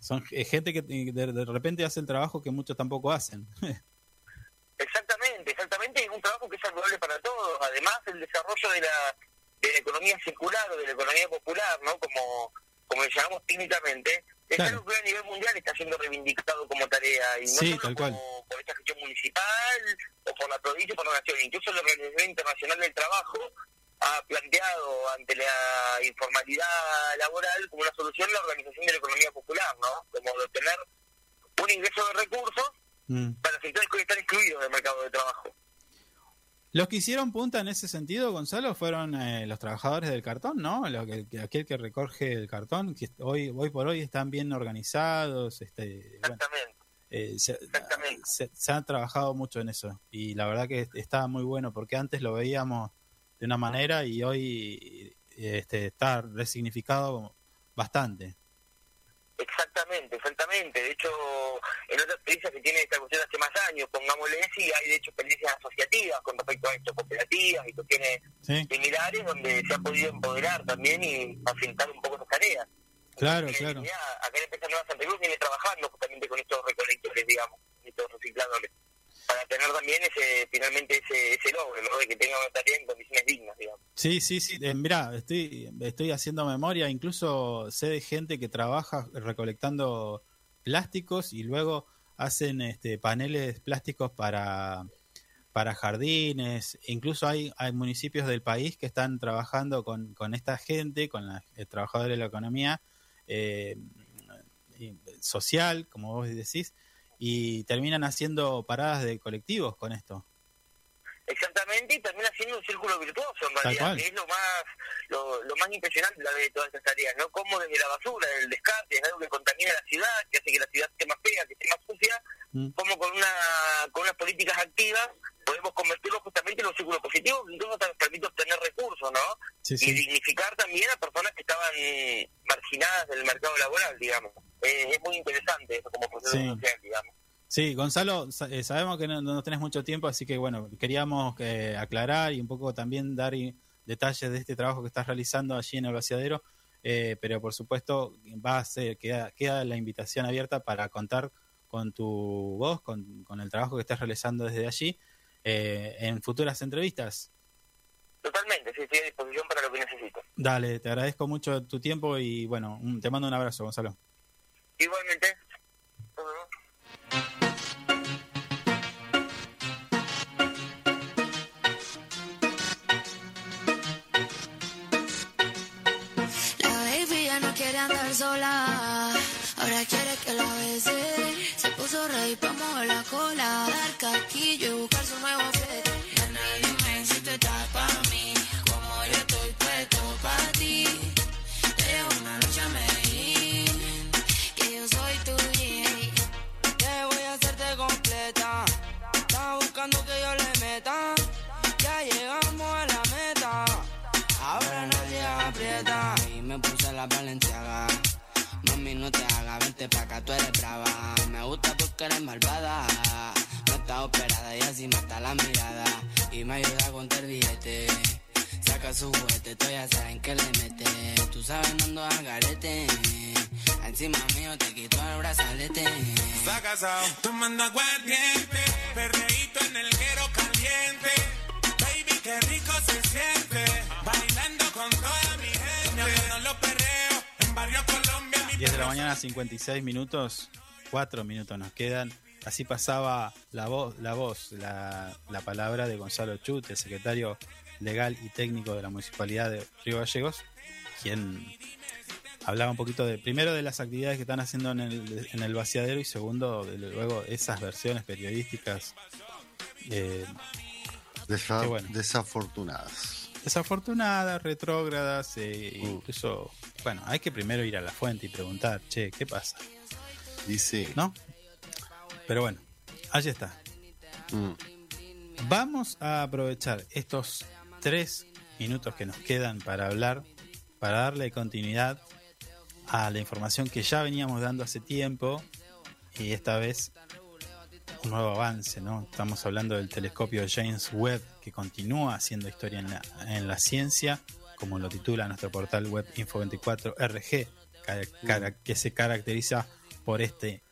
son eh, gente que de, de repente hace el trabajo que muchos tampoco hacen. Exactamente, exactamente, es un trabajo que es saludable para todos. Además, el desarrollo de la, de la economía circular o de la economía popular, ¿no? Como, como le llamamos técnicamente, es Claro. algo que a nivel mundial está siendo reivindicado como tarea. Y no Sí, solo como por esta gestión municipal o por la provincia o por la nación. Incluso la Organización Internacional del Trabajo ha planteado ante la informalidad laboral como una solución la organización de la economía popular, ¿no? Como de obtener un ingreso de recursos Mm. para sectores que están excluidos del mercado de trabajo. Los que hicieron punta en ese sentido, Gonzalo, fueron eh, los trabajadores del cartón, ¿no? Lo que, que- aquel que recoge el cartón, que hoy, hoy por hoy están bien organizados, este, bueno, Exactamente. eh, se, Exactamente. se, se ha trabajado mucho en eso y la verdad que está muy bueno porque antes lo veíamos de una manera y hoy este, está resignificado bastante. Exactamente, exactamente. De hecho, en otras experiencias que tiene esta cuestión hace más años, pongámosle sí, hay de hecho experiencias asociativas con respecto a esto, cooperativas y cuestiones Sí, similares donde se ha podido empoderar también y facilitar un poco esas tareas. claro, claro. ya, acá en Empresa Nueva Santa Cruz viene trabajando justamente con estos recolectores, digamos, estos recicladores, para tener también ese finalmente ese, ese logro, ¿no? de que tengan una condiciones dignas, digamos. Sí, sí, sí. Eh, mirá, estoy, estoy haciendo memoria. Incluso sé de gente que trabaja recolectando plásticos y luego hacen este, paneles plásticos para, para jardines. Incluso hay, hay municipios del país que están trabajando con, con esta gente, con la, el de la economía eh, social, como vos decís, y terminan haciendo paradas de colectivos con esto. Exactamente, y también haciendo un círculo virtuoso en realidad, que es lo más lo, lo más impresionante la de todas estas tareas, ¿no? Como desde la basura, el descarte, es algo que contamina la ciudad, que hace que la ciudad esté más fea, que esté más sucia, Mm. como con una con unas políticas activas podemos convertirlo justamente en un círculo positivo, que incluso nos permite obtener recursos, ¿no? Sí, Y dignificar también a personas que estaban marginadas del mercado laboral, digamos. Eh, es muy interesante eso como proceso Sí. social, digamos. Sí, Gonzalo, eh, sabemos que no, no tenés mucho tiempo, así que bueno, queríamos eh, aclarar y un poco también dar detalles de este trabajo que estás realizando allí en el vaciadero, eh, pero por supuesto va a ser, queda, queda la invitación abierta para contar con tu voz, con, con el trabajo que estás realizando desde allí eh, en futuras entrevistas. Totalmente, sí, estoy a disposición para lo que necesito. Dale, te agradezco mucho tu tiempo y bueno, te mando un abrazo, Gonzalo. Igualmente. Quiere andar sola. Ahora quiere que la bese. Se puso rey pa' mover la cola. Dar caquillo y buscar su nuevo 56 minutos. 4 minutos nos quedan. Así pasaba la voz, la, voz la, la palabra de Gonzalo Chute, secretario legal y técnico de la Municipalidad de Río Gallegos, quien hablaba un poquito de, primero de las actividades que están haciendo en el, en el vaciadero y segundo, de luego esas versiones periodísticas eh, Desa- Qué bueno. Desafortunadas. Desafortunadas, retrógradas, eh, incluso, bueno, hay que primero ir a la fuente y preguntar, che, ¿qué pasa? Dice. ¿No? Pero bueno, allí está. Mm. Vamos a aprovechar estos tres minutos que nos quedan para hablar, para darle continuidad a la información que ya veníamos dando hace tiempo y esta vez un nuevo avance, ¿no? Estamos hablando del telescopio James Webb que continúa haciendo historia en la, en la ciencia, como lo titula nuestro portal web Info24RG, ca- cara- que se caracteriza por este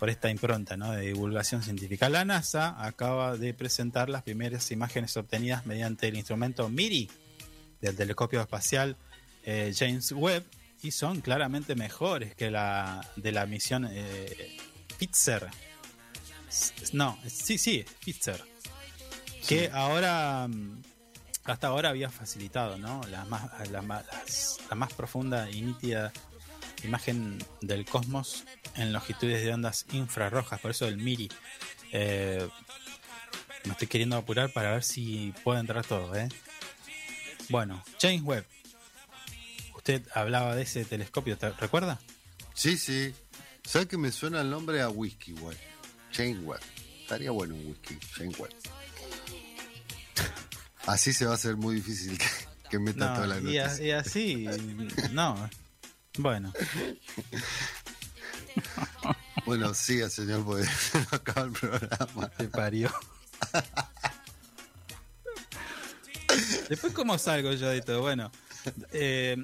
por esta impronta ¿no? de divulgación científica. La NASA acaba de presentar las primeras imágenes obtenidas mediante el instrumento MIRI del telescopio espacial eh, James Webb y son claramente mejores que la de la misión eh, Spitzer. S- No, sí, sí, Spitzer. Que ahora, mm, hasta ahora había facilitado, ¿no? La más, la más, las- la más profunda y nítida imagen del cosmos en longitudes de ondas infrarrojas, por eso el MIRI. Eh, me estoy queriendo apurar para ver si puedo entrar todo, ¿eh? Bueno, James Webb. Usted hablaba de ese telescopio, ¿te recuerda? Sí, sí. ¿Sabes que me suena el nombre a whisky, güey? Jane Webb. Estaría bueno un whisky, Jane Webb. Así se va a hacer muy difícil que, que meta toda la No, y, a- noticia. y así, no. Bueno, Bueno, siga, señor, porque se nos acaba el programa. te parió. Después, ¿cómo salgo yo de todo? Bueno, eh,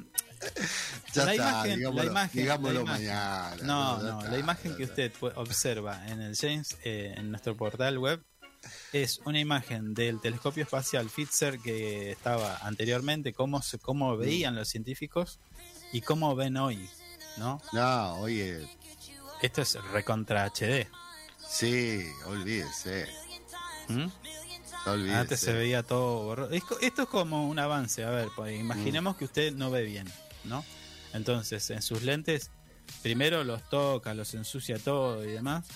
Ya la, está, imagen, digámoslo, la imagen, digámoslo la imagen- mañana. No, no, está, la imagen que usted observa en el James, eh, en nuestro portal web, es una imagen del telescopio espacial Spitzer que estaba anteriormente, cómo, se, cómo veían los científicos y cómo ven hoy, ¿no? No, oye, Esto es recontra HD. sí, olvídese. ¿m? olvídese. Antes se veía todo borroso. Esto es como un avance. A ver, pues, imaginemos que usted no ve bien, ¿no? Entonces, en sus lentes, primero los toca, los ensucia todo y demás.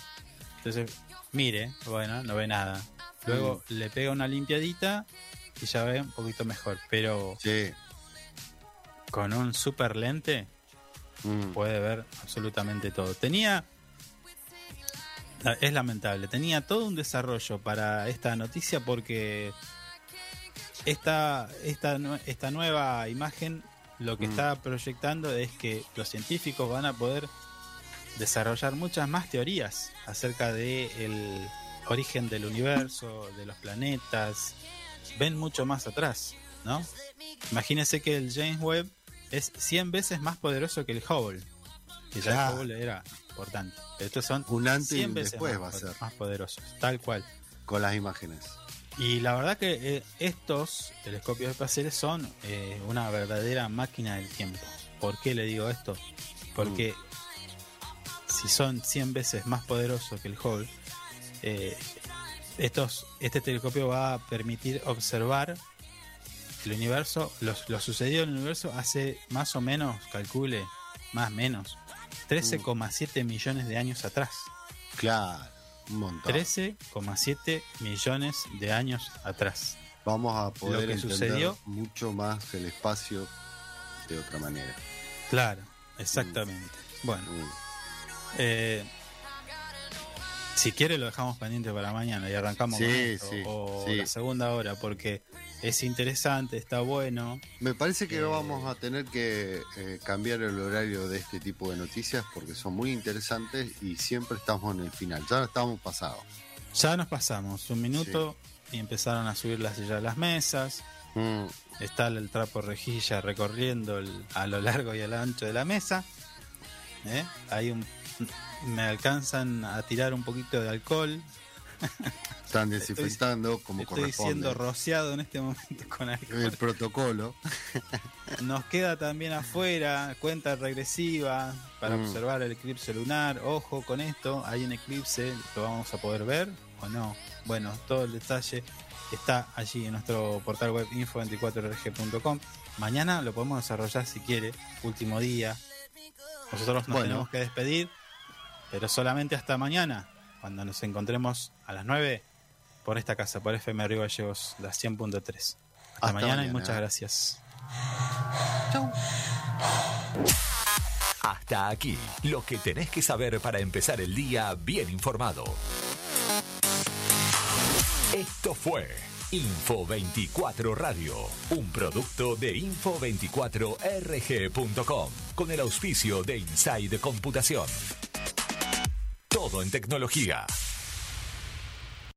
Entonces, mire, bueno, no ve nada. Luego le pega una limpiadita y ya ve un poquito mejor. Pero Sí. con un super lente mm, puede ver absolutamente todo. Tenía. Es lamentable, tenía todo un desarrollo para esta noticia porque esta, esta, esta nueva imagen lo que Mm. está proyectando es que los científicos van a poder desarrollar muchas más teorías acerca del el origen del universo, de los planetas, ven mucho más atrás, ¿no? Imagínense que el James Webb es 100 veces más poderoso que el Hubble. Que ya el Hubble era importante. Estos son Un antes y 100 un veces después más, va a ser. más poderosos, tal cual. Con las imágenes. Y la verdad que eh, estos telescopios espaciales son eh, una verdadera máquina del tiempo. ¿Por qué le digo esto? Porque si son 100 veces más poderosos que el Hubble, eh, estos, este telescopio va a permitir observar el universo, los- lo sucedido en el universo hace más o menos, calcule, más o menos, 13,7 millones de años atrás. Claro, un montón. 13,7 millones de años atrás. Vamos a poder que entender sucedió- mucho más el espacio de otra manera. Claro, exactamente. Bueno, Mm. Eh, Si quiere lo dejamos pendiente para mañana y arrancamos Sí, con esto, sí, o sí. la segunda hora porque es interesante, está bueno. Me parece que Eh, vamos a tener que eh, cambiar el horario de este tipo de noticias porque son muy interesantes y siempre estamos en el final. Ya estamos pasados. Ya nos pasamos un minuto y empezaron a subir las sillas a las mesas. Mm, Está el trapo rejilla recorriendo el- a lo largo y a lo ancho de la mesa. ¿Eh? Hay un, me alcanzan a tirar un poquito de alcohol. están desinfectando como Estoy corresponde. siendo rociado en este momento con alcohol. el protocolo. Nos queda también afuera cuenta regresiva para Mm. observar el eclipse lunar. Ojo con esto, hay un eclipse, lo vamos a poder ver o no. Bueno, todo el detalle está allí en nuestro portal web info24rg.com. Mañana lo podemos desarrollar si quiere, último día. Nosotros nos Bueno. tenemos que despedir, pero solamente hasta mañana, cuando nos encontremos a las 9 por esta casa, por FM Río Gallegos, la 100.3. Hasta, Hasta mañana, y muchas gracias. Hasta aquí, lo que tenés que saber para empezar el día bien informado. Esto fue Info 24 Radio, un producto de info24rg.com, con el auspicio de Inside Computación. Todo en tecnología.